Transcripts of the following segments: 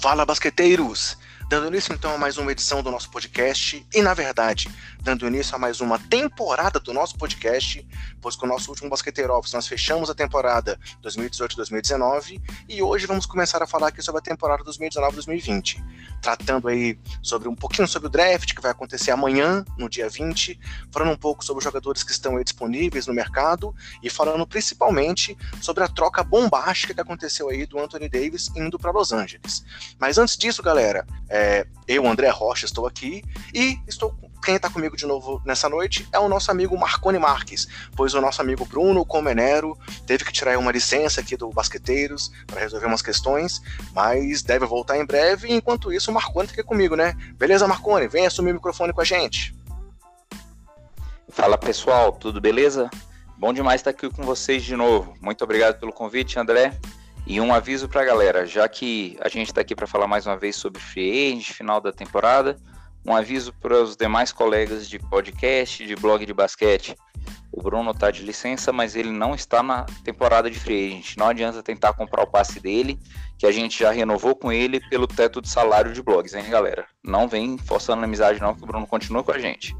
Fala, basqueteiros! Dando início então a mais uma edição do nosso podcast e, na verdade, dando início a mais uma temporada do nosso podcast, pois com o nosso último Basqueteiro Office nós fechamos a temporada 2018-2019 e hoje vamos começar a falar aqui sobre a temporada 2019-2020, tratando aí sobre um pouquinho sobre o draft que vai acontecer amanhã, no dia 20, falando um pouco sobre os jogadores que estão aí disponíveis no mercado e falando principalmente sobre a troca bombástica que aconteceu aí do Anthony Davis indo para Los Angeles. Mas antes disso, galera, é, eu, André Rocha, estou aqui e estou quem está comigo de novo nessa noite é o nosso amigo Marcone Marques, pois o nosso amigo Bruno Comenero teve que tirar uma licença aqui do Basqueteiros para resolver umas questões, mas deve voltar em breve. Enquanto isso, o Marcone fica comigo, né? Beleza, Marcone? Vem assumir o microfone com a gente. Fala pessoal, tudo beleza? Bom demais estar aqui com vocês de novo. Muito obrigado pelo convite, André. E um aviso para a galera, já que a gente está aqui para falar mais uma vez sobre free agent, final da temporada, um aviso para os demais colegas de podcast, de blog de basquete. O Bruno está de licença, mas ele não está na temporada de free agent. Não adianta tentar comprar o passe dele, que a gente já renovou com ele pelo teto de salário de blogs, hein, galera? Não vem forçando a amizade não, que o Bruno continua com a gente.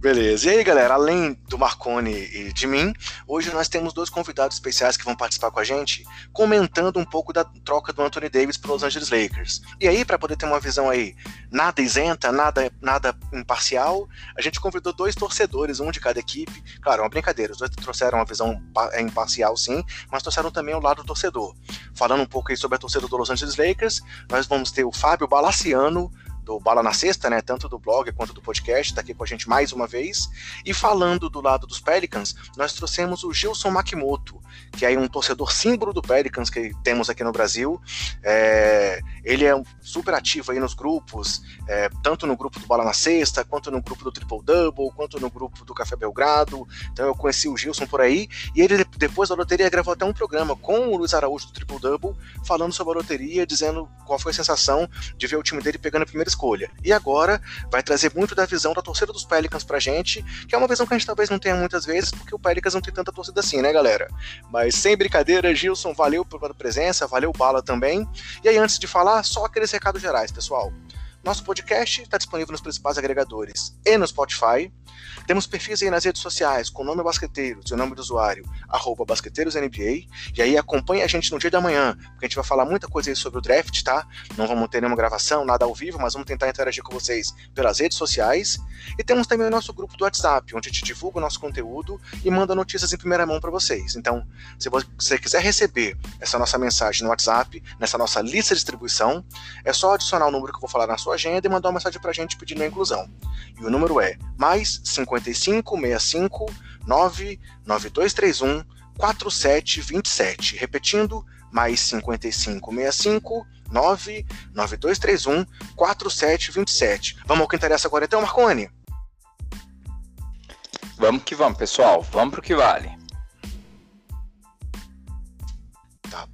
Beleza. E aí, galera, além do Marconi e de mim, hoje nós temos dois convidados especiais que vão participar com a gente, comentando um pouco da troca do Anthony Davis para os Angeles Lakers. E aí, para poder ter uma visão aí nada isenta, nada, nada imparcial, a gente convidou dois torcedores, um de cada equipe. Claro, é uma brincadeira, os dois trouxeram uma visão é, imparcial, sim, mas trouxeram também o lado do torcedor. Falando um pouco aí sobre a torcida do Los Angeles Lakers, nós vamos ter o Fábio Balaciano, do Bala na Sexta, né, tanto do blog quanto do podcast, está aqui com a gente mais uma vez. E falando do lado dos Pelicans, nós trouxemos o Gilson Makimoto, que é um torcedor símbolo do Pelicans que temos aqui no Brasil. É, ele é super ativo aí nos grupos, é, tanto no grupo do Bala na Sexta, quanto no grupo do Triple Double, quanto no grupo do Café Belgrado. Então eu conheci o Gilson por aí, e ele depois da loteria gravou até um programa com o Luiz Araújo do Triple Double, falando sobre a loteria, dizendo qual foi a sensação de ver o time dele pegando a primeira escolha. E agora vai trazer muito da visão da torcida dos Pelicans pra gente, que é uma visão que a gente talvez não tenha muitas vezes, porque o Pelicans não tem tanta torcida assim, né, galera? Mas sem brincadeira, Gilson, valeu pela presença, valeu Bala também. E aí, antes de falar, só aqueles recados gerais, pessoal. Nosso podcast está disponível nos principais agregadores e no Spotify. Temos perfis aí nas redes sociais com o nome Basqueteiros e o nome do usuário, arroba BasqueteirosNBA. E aí acompanhe a gente no dia da manhã, porque a gente vai falar muita coisa aí sobre o draft, tá? Não vamos ter nenhuma gravação, nada ao vivo, mas vamos tentar interagir com vocês pelas redes sociais. E temos também o nosso grupo do WhatsApp, onde a gente divulga o nosso conteúdo e manda notícias em primeira mão para vocês. Então, se você quiser receber essa nossa mensagem no WhatsApp, nessa nossa lista de distribuição, é só adicionar o número que eu vou falar na sua agenda e mandar uma mensagem para a gente pedindo a inclusão. E o número é mais 55 65 99231 4727. Repetindo, mais 55 65 99231 4727. Vamos ao que interessa agora então, Marconi? Vamos que vamos, pessoal. Vamos pro que vale. Tá,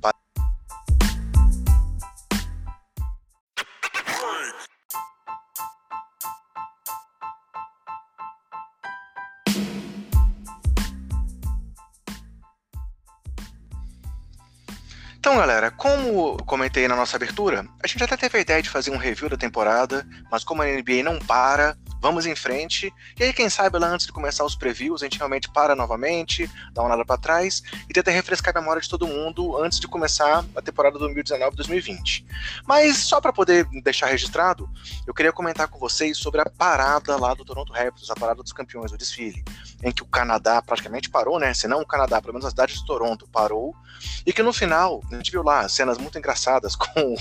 Então, galera, como comentei na nossa abertura, a gente até teve a ideia de fazer um review da temporada, mas como a NBA não para, vamos em frente. E aí, quem sabe lá antes de começar os previews, a gente realmente para novamente, dá uma olhada para trás e tenta refrescar a memória de todo mundo antes de começar a temporada 2019-2020. Mas só para poder deixar registrado, eu queria comentar com vocês sobre a parada lá do Toronto Raptors, a parada dos campeões, o desfile, em que o Canadá praticamente parou, né? Se não o Canadá, pelo menos a cidade de Toronto parou, e que no final a gente viu lá cenas muito engraçadas com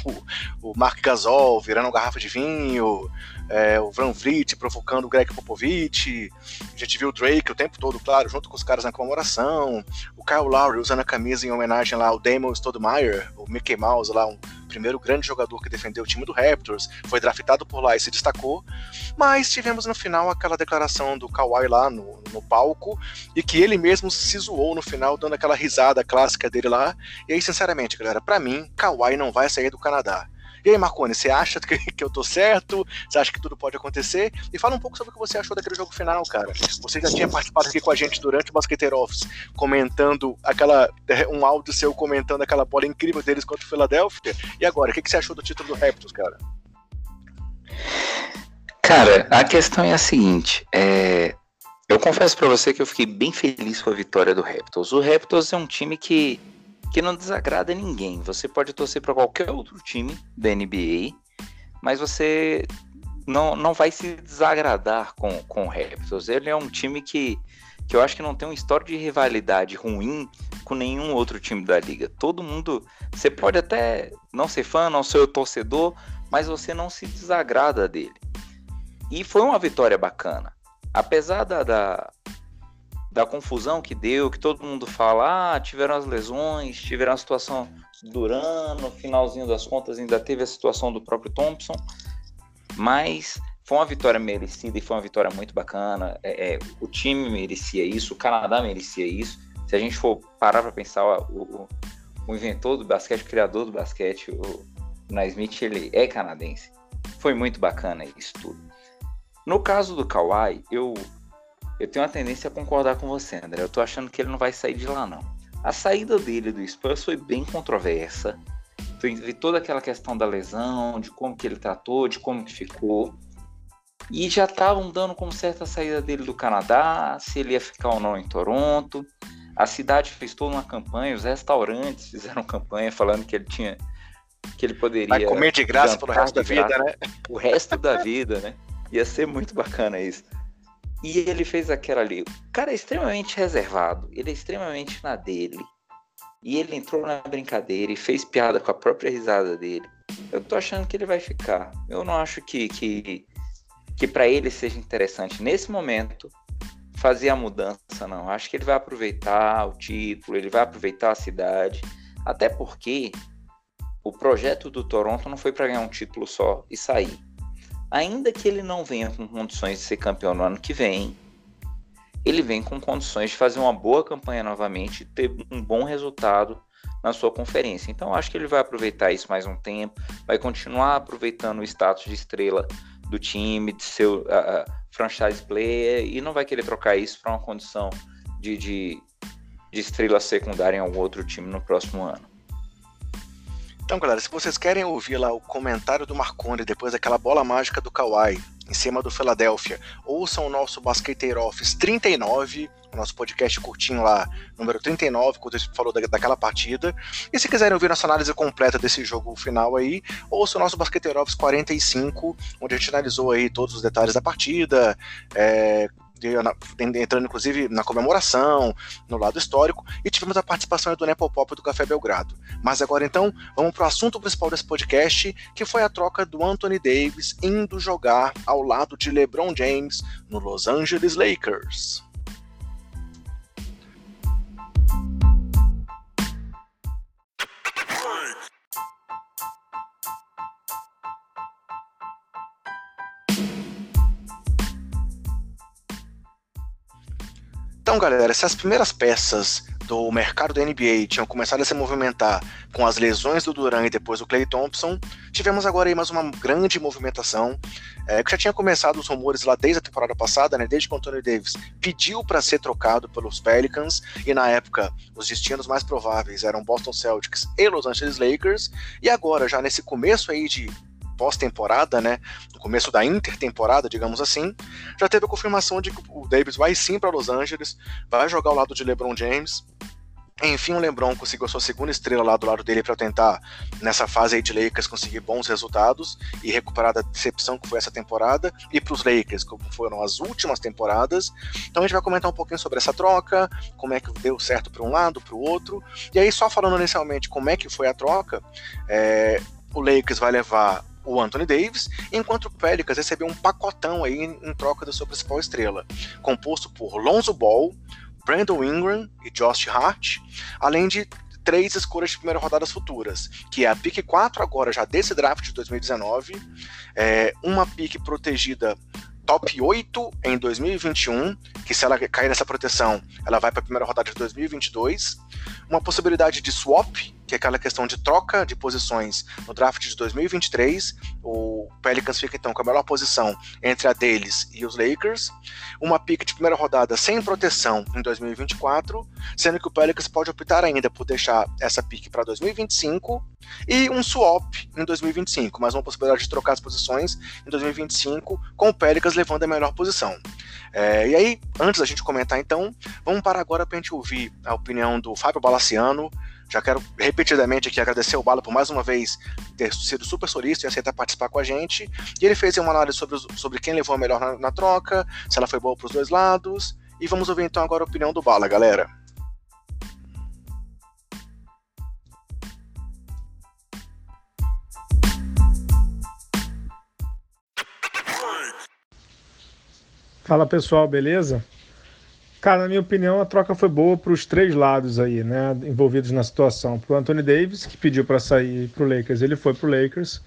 o, Mark Gasol virando uma garrafa de vinho, é, o Van Vliet provocando o Greg Popovich, a gente viu o Drake o tempo todo, claro, junto com os caras na comemoração, o Kyle Lowry usando a camisa em homenagem lá ao Damon Stoudemire, o Mickey Mouse lá, um primeiro grande jogador que defendeu o time do Raptors, foi draftado por lá e se destacou, mas tivemos no final aquela declaração do Kawhi lá no, no palco, e que ele mesmo se zoou no final, dando aquela risada clássica dele lá, e aí, sinceramente, galera, para mim, Kawhi não vai sair do Canadá. E aí, Marconi, você acha que, que eu tô certo? Você acha que tudo pode acontecer? E fala um pouco sobre o que você achou daquele jogo final, cara. Você já tinha participado aqui com a gente durante o Basqueteiro Office, comentando aquela. um áudio seu comentando aquela bola incrível deles contra o Philadelphia. E agora, o que, que você achou do título do Raptors, cara? Cara, a questão é a seguinte: é, eu confesso para você que eu fiquei bem feliz com a vitória do Raptors. O Raptors é um time que, que não desagrada ninguém. Você pode torcer para qualquer outro time da NBA, mas você não, não vai se desagradar com, com o Raptors. Ele é um time que, que eu acho que não tem uma história de rivalidade ruim com nenhum outro time da liga. Todo mundo. Você pode até não ser fã, não ser o torcedor, mas você não se desagrada dele. E foi uma vitória bacana apesar da, da, da, confusão que deu, que todo mundo fala, ah, tiveram as lesões, tiveram a situação durando, no finalzinho das contas ainda teve a situação do próprio Thompson, mas foi uma vitória merecida e foi uma vitória muito bacana. É, é, o time merecia isso, o Canadá merecia isso. Se a gente for parar para pensar, o, o, o, inventor do basquete, o criador do basquete, o Naismith, ele é canadense. Foi muito bacana isso tudo. No caso do Kawhi, eu, eu tenho uma tendência a concordar com você, André. Eu tô achando que ele não vai sair de lá, não. A saída dele do Spurs foi bem controversa. Teve toda aquela questão da lesão, de como que ele tratou, de como que ficou. E já estavam dando como certa a saída dele do Canadá, se ele ia ficar ou não em Toronto. A cidade fez toda uma campanha, os restaurantes fizeram campanha falando que ele tinha que ele poderia Vai comer de graça pelo resto da vida, né? O resto da vida, né? Ia ser muito bacana isso. E ele fez aquela ali. O cara é extremamente reservado, ele é extremamente na dele. E ele entrou na brincadeira e fez piada com a própria risada dele. Eu tô achando que ele vai ficar. Eu não acho que, que, que para ele seja interessante nesse momento fazer a mudança, não. Acho que ele vai aproveitar o título, ele vai aproveitar a cidade. Até porque o projeto do Toronto não foi para ganhar um título só e sair ainda que ele não venha com condições de ser campeão no ano que vem, ele vem com condições de fazer uma boa campanha novamente e ter um bom resultado na sua conferência. Então acho que ele vai aproveitar isso mais um tempo, vai continuar aproveitando o status de estrela do time, de seu uh, franchise player e não vai querer trocar isso para uma condição de, de, de estrela secundária em algum outro time no próximo ano. Então, galera, se vocês querem ouvir lá o comentário do Marconi depois daquela bola mágica do Kawhi em cima do Philadelphia, ouçam o nosso Basqueteiro Office 39, o nosso podcast curtinho lá, número 39, quando a gente falou daquela partida. E se quiserem ouvir nossa análise completa desse jogo final aí, ouçam o nosso Basqueteiro Office 45, onde a gente analisou aí todos os detalhes da partida, é, entrando inclusive na comemoração, no lado histórico, e tivemos a participação do Nepopop do Café Belgrado. Mas agora então, vamos para o assunto principal desse podcast, que foi a troca do Anthony Davis indo jogar ao lado de LeBron James no Los Angeles Lakers. Então, galera, se as primeiras peças do mercado da NBA tinham começado a se movimentar com as lesões do Duran e depois do Clay Thompson, tivemos agora aí mais uma grande movimentação, é, que já tinha começado os rumores lá desde a temporada passada, né, desde que o Anthony Davis pediu para ser trocado pelos Pelicans, e na época os destinos mais prováveis eram Boston Celtics e Los Angeles Lakers, e agora, já nesse começo aí de pós-temporada, né, no começo da intertemporada, digamos assim, já teve a confirmação de que o Davis vai sim para Los Angeles, vai jogar ao lado de LeBron James. Enfim, o LeBron conseguiu a sua segunda estrela lá do lado dele para tentar, nessa fase aí de Lakers, conseguir bons resultados e recuperar da decepção que foi essa temporada, e para os Lakers, como foram as últimas temporadas. Então a gente vai comentar um pouquinho sobre essa troca, como é que deu certo para um lado, para o outro. E aí, só falando inicialmente como é que foi a troca, é, o Lakers vai levar o Anthony Davis, enquanto o Pelicans recebeu um pacotão aí em, troca da sua principal estrela, composto por Lonzo Ball, Brandon Ingram e Josh Hart, além de três escolhas de primeira rodadas futuras, que é a pick 4 agora já desse draft de 2019, é, uma pick protegida top 8 em 2021, que se ela cair nessa proteção, ela vai para a primeira rodada de 2022, uma possibilidade de swap que é aquela questão de troca de posições no draft de 2023. O Pelicans fica então com a melhor posição entre a deles e os Lakers. Uma pick de primeira rodada sem proteção em 2024, sendo que o Pelicans pode optar ainda por deixar essa pick para 2025 e um swap em 2025, mas uma possibilidade de trocar as posições em 2025 com o Pelicans levando a melhor posição. É, e aí, antes da gente comentar então, vamos parar agora para a gente ouvir a opinião do Fábio Balaciano. Já quero repetidamente aqui agradecer o Bala por mais uma vez ter sido super solista e aceitar participar com a gente. E ele fez uma análise sobre, sobre quem levou a melhor na, na troca, se ela foi boa para os dois lados. E vamos ouvir então agora a opinião do Bala, galera. Fala pessoal, beleza? Cara, na minha opinião, a troca foi boa para os três lados aí, né, envolvidos na situação. Para o Anthony Davis, que pediu para sair para o Lakers, ele foi para o Lakers.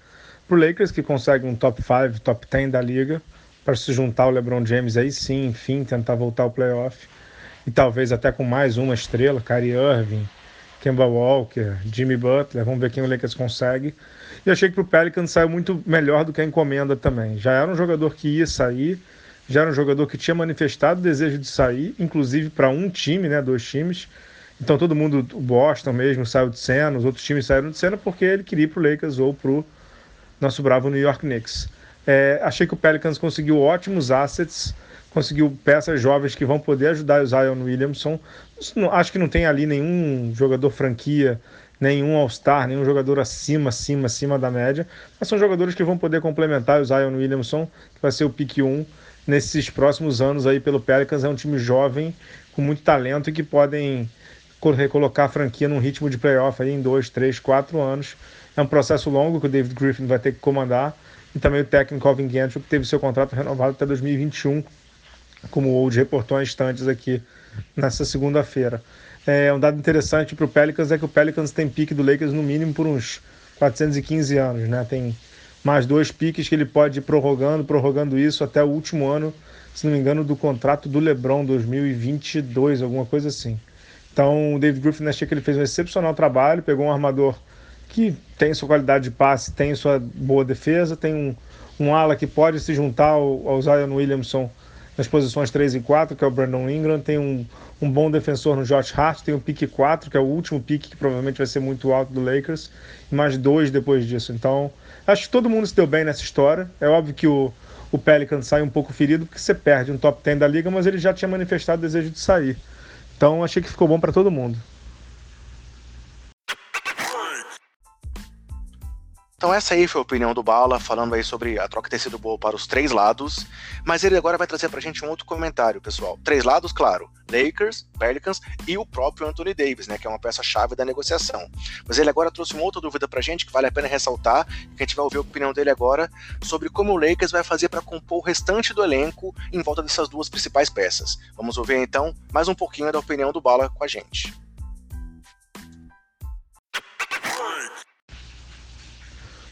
Para o Lakers, que consegue um top 5, top 10 da liga, para se juntar ao LeBron James aí sim, enfim, tentar voltar ao playoff. E talvez até com mais uma estrela, Kyrie Irving, Kemba Walker, Jimmy Butler, vamos ver quem o Lakers consegue. E achei que o Pelicans saiu muito melhor do que a encomenda também. Já era um jogador que ia sair, já era um jogador que tinha manifestado desejo de sair, inclusive para um time, né, dois times. Então todo mundo, o Boston mesmo, saiu de cena, os outros times saíram de cena porque ele queria ir para o Lakers ou para o nosso bravo New York Knicks. É, achei que o Pelicans conseguiu ótimos assets, conseguiu peças jovens que vão poder ajudar o Zion Williamson. Acho que não tem ali nenhum jogador franquia, nenhum All-Star, nenhum jogador acima, acima, acima da média, mas são jogadores que vão poder complementar o Zion Williamson, que vai ser o pick 1 nesses próximos anos aí pelo Pelicans. É um time jovem, com muito talento e que podem recolocar a franquia num ritmo de playoff aí em dois, três, quatro anos. É um processo longo que o David Griffin vai ter que comandar e também o técnico Alvin Gentry, que teve seu contrato renovado até 2021, como o Old reportou instantes aqui nessa segunda-feira. É, um dado interessante para o Pelicans é que o Pelicans tem pique do Lakers no mínimo por uns 415 anos, né? Tem mais dois piques que ele pode ir prorrogando, prorrogando isso até o último ano, se não me engano, do contrato do LeBron 2022, alguma coisa assim. Então, o David Griffin achei que ele fez um excepcional trabalho, pegou um armador que tem sua qualidade de passe, tem sua boa defesa, tem um, um ala que pode se juntar ao, ao Zion Williamson nas posições 3 e 4, que é o Brandon Ingram, tem um, um bom defensor no Josh Hart, tem o pique 4, que é o último pique que provavelmente vai ser muito alto do Lakers, e mais dois depois disso. Então, Acho que todo mundo se deu bem nessa história. É óbvio que o, o Pelican sai um pouco ferido porque você perde um top 10 da liga, mas ele já tinha manifestado o desejo de sair. Então achei que ficou bom para todo mundo. Então essa aí foi a opinião do Bala, falando aí sobre a troca ter sido boa para os três lados, mas ele agora vai trazer pra gente um outro comentário, pessoal. Três lados, claro, Lakers, Pelicans e o próprio Anthony Davis, né, que é uma peça-chave da negociação. Mas ele agora trouxe uma outra dúvida pra gente que vale a pena ressaltar, que a gente vai ouvir a opinião dele agora, sobre como o Lakers vai fazer para compor o restante do elenco em volta dessas duas principais peças. Vamos ouvir então mais um pouquinho da opinião do Bala com a gente.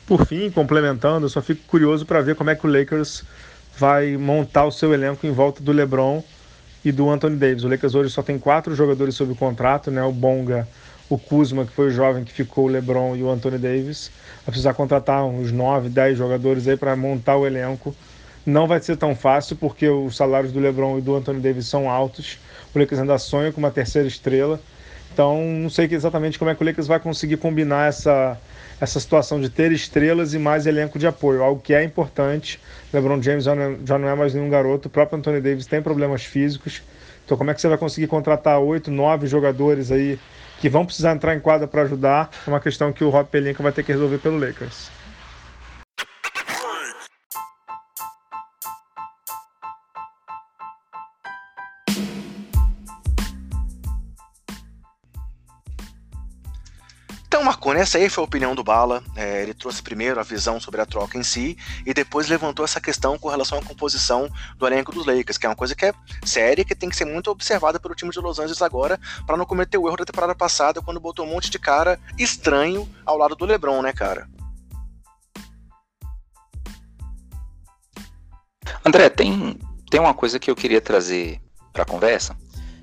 Por fim, complementando, eu só fico curioso para ver como é que o Lakers vai montar o seu elenco em volta do LeBron e do Anthony Davis. O Lakers hoje só tem quatro jogadores sob contrato, né? O Bonga, o Kuzma, que foi o jovem que ficou, o LeBron e o Anthony Davis. Vai precisar contratar uns 9, 10 jogadores aí para montar o elenco. Não vai ser tão fácil porque os salários do LeBron e do Anthony Davis são altos. O Lakers ainda sonha com uma terceira estrela. Então, não sei exatamente como é que o Lakers vai conseguir combinar essa essa situação de ter estrelas e mais elenco de apoio, algo que é importante. LeBron James já não, é, já não é mais nenhum garoto, o próprio Anthony Davis tem problemas físicos. Então, como é que você vai conseguir contratar oito, nove jogadores aí que vão precisar entrar em quadra para ajudar? É uma questão que o Rob Pelinka vai ter que resolver pelo Lakers. Marconi, essa aí foi a opinião do Bala. É, ele trouxe primeiro a visão sobre a troca em si e depois levantou essa questão com relação à composição do elenco dos Lakers, que é uma coisa que é séria que tem que ser muito observada pelo time de Los Angeles agora para não cometer o erro da temporada passada quando botou um monte de cara estranho ao lado do LeBron, né, cara? André, tem, tem uma coisa que eu queria trazer para a conversa.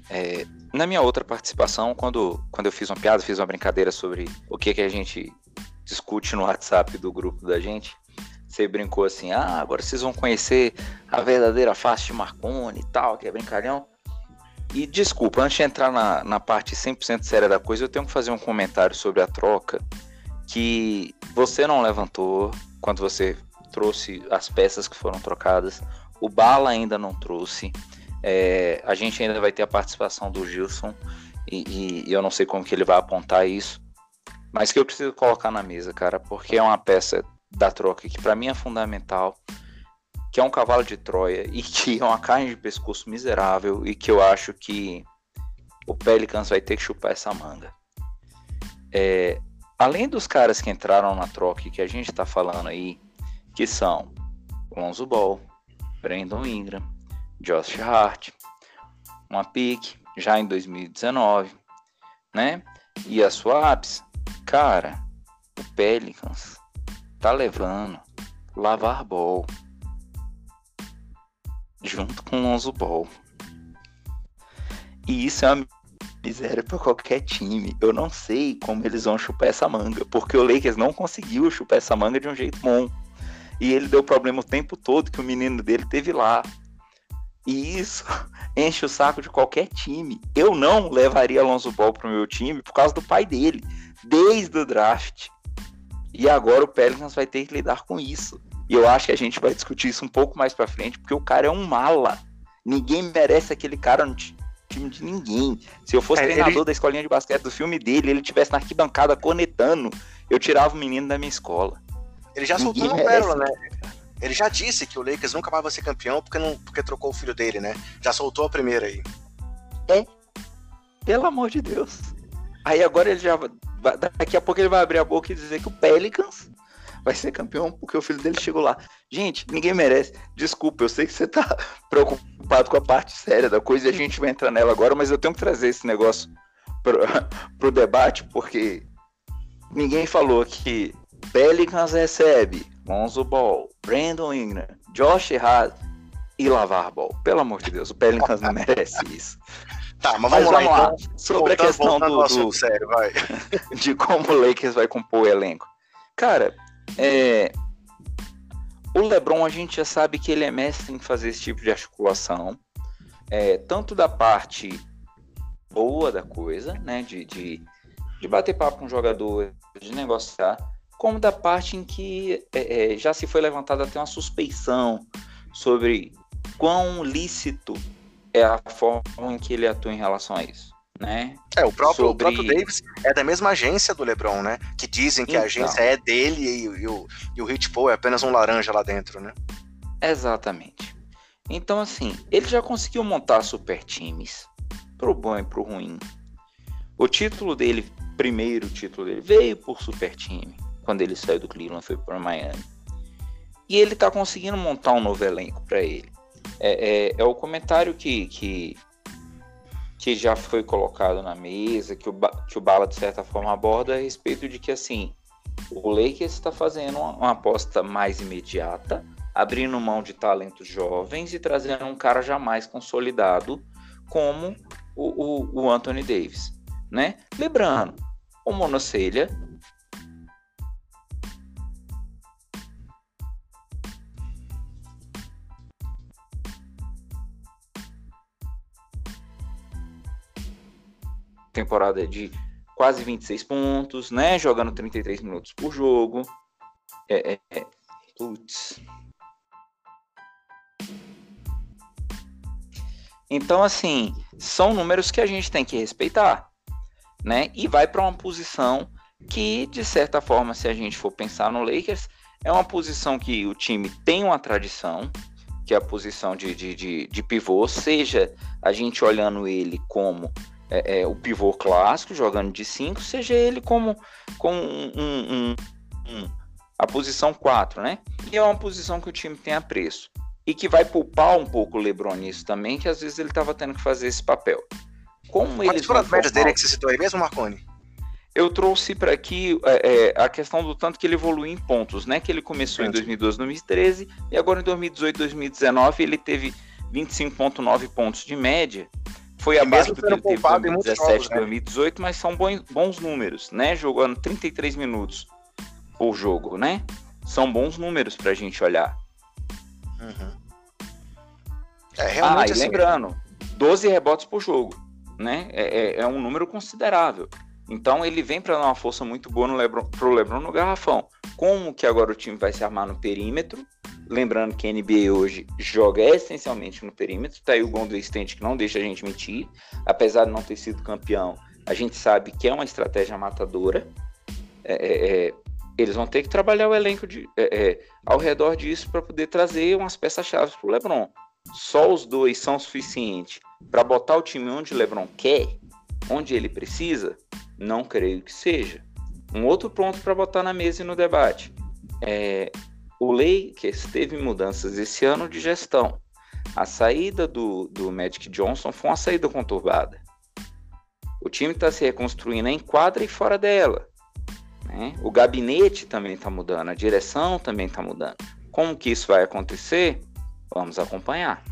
É, na minha outra participação, quando, quando eu fiz uma piada, fiz uma brincadeira sobre o que, que a gente discute no WhatsApp do grupo da gente, você brincou assim, ah, agora vocês vão conhecer a verdadeira face de Marconi e tal, que é brincalhão. E desculpa, antes de entrar na, na parte 100% séria da coisa, eu tenho que fazer um comentário sobre a troca que você não levantou quando você trouxe as peças que foram trocadas. O Bala ainda não trouxe. É, a gente ainda vai ter a participação do Gilson e, e, eu não sei como que ele vai apontar isso, mas que eu preciso colocar na mesa, cara, porque é uma peça da troca que para mim é fundamental, que é um cavalo de Troia e que é uma carne de pescoço miserável e que eu acho que o Pelicans vai ter que chupar essa manga. É, além dos caras que entraram na troca que a gente está falando aí, que são Lonzo Ball, Brandon Ingram, Josh Hart, uma pick já em 2019, né? E a Swaps, cara, o Pelicans tá levando Lavar Ball junto com Lonzo Ball. E isso é uma miséria para qualquer time. Eu não sei como eles vão chupar essa manga, porque o Lakers não conseguiu chupar essa manga de um jeito bom. E ele deu problema o tempo todo que o menino dele teve lá. E isso enche o saco de qualquer time. Eu não levaria Alonso Ball pro meu time por causa do pai dele, desde o draft. E agora o Pelicans vai ter que lidar com isso. E eu acho que a gente vai discutir isso um pouco mais para frente, porque o cara é um mala. Ninguém merece aquele cara no time de ninguém. Se eu fosse é, treinador ele... da escolinha de basquete do filme dele, ele tivesse na arquibancada cornetando, eu tirava o menino da minha escola. Ele já Ninguém soltou uma pérola, né? Ele já disse que o Lakers nunca mais vai ser campeão porque, não, porque trocou o filho dele, né? Já soltou a primeira aí. É. Pelo amor de Deus. Aí agora ele já. Daqui a pouco ele vai abrir a boca e dizer que o Pelicans vai ser campeão porque o filho dele chegou lá. Gente, ninguém merece. Desculpa, eu sei que você tá preocupado com a parte séria da coisa e a gente vai entrar nela agora, mas eu tenho que trazer esse negócio pro, pro debate porque ninguém falou que Pelicans recebe Lonzo Ball, Brandon Ingram, Josh Hart e Lavar Ball. Pelo amor de Deus, o Pelicans não merece isso. Tá, mas vamos, mas vamos lá, lá. Então. Sobre voltando, a questão do, do sério, vai. de como o Lakers vai compor o elenco. Cara, é, o LeBron a gente já sabe que ele é mestre em fazer esse tipo de articulação, é, tanto da parte boa da coisa, né, de, de, de bater papo com o jogador, de negociar, como da parte em que é, é, já se foi levantada até uma suspeição sobre quão lícito é a forma em que ele atua em relação a isso. Né? É, o próprio, sobre... o próprio Davis é da mesma agência do LeBron, né? Que dizem que então, a agência é dele e, e, o, e o Paul é apenas um laranja lá dentro, né? Exatamente. Então, assim, ele já conseguiu montar super times, pro bom e pro ruim. O título dele, primeiro título dele, veio por super time quando ele saiu do Cleveland foi para Miami. E ele está conseguindo montar um novo elenco para ele. É, é, é, o comentário que, que, que já foi colocado na mesa, que o, que o Bala de certa forma aborda a respeito de que assim o Lakers está fazendo uma, uma aposta mais imediata, abrindo mão de talentos jovens e trazendo um cara jamais consolidado como o, o, o Anthony Davis, né? Lembrando, o Monocelha temporada de quase 26 pontos, né? Jogando 33 minutos por jogo. É, é, é. Putz. Então, assim, são números que a gente tem que respeitar, né? E vai para uma posição que, de certa forma, se a gente for pensar no Lakers, é uma posição que o time tem uma tradição, que é a posição de, de, de, de pivô, seja a gente olhando ele como é, é, o pivô clássico, jogando de 5, seja ele como, como um, um, um, a posição 4, né? E é uma posição que o time tem a preço. E que vai poupar um pouco o LeBron nisso também, que às vezes ele estava tendo que fazer esse papel. Como Quais eles foram as médias dele que você citou aí mesmo, Marconi? Eu trouxe para aqui é, é, a questão do tanto que ele evoluiu em pontos, né? Que ele começou em 2012, 2013 e agora em 2018, 2019 ele teve 25,9 pontos de média Foi abaixo do que ele teve em 2017 e 2018, mas são bons, bons números, né? Jogando 33 minutos por jogo, né? São bons números pra gente olhar. Uhum. É, realmente ah, e assim, lembrando, 12 rebotes por jogo, né? É, é, é um número considerável. Então ele vem para dar uma força muito boa no Lebron, pro Lebron no garrafão. Como que agora o time vai se armar no perímetro? Lembrando que a NBA hoje joga essencialmente no perímetro. Tá aí o Golden State que não deixa a gente mentir. Apesar de não ter sido campeão, a gente sabe que é uma estratégia matadora. É, é, é eles vão ter que trabalhar o elenco de, é, é, ao redor disso para poder trazer umas peças-chave para o LeBron. Só os dois são suficientes para botar o time onde o LeBron quer, onde ele precisa? Não creio que seja. Um outro ponto para botar na mesa e no debate é o Lakers teve mudanças esse ano de gestão. A saída do, do Magic Johnson foi uma saída conturbada. O time está se reconstruindo em quadra e fora dela. Né? O gabinete também está mudando, a direção também está mudando. Como que isso vai acontecer? Vamos acompanhar.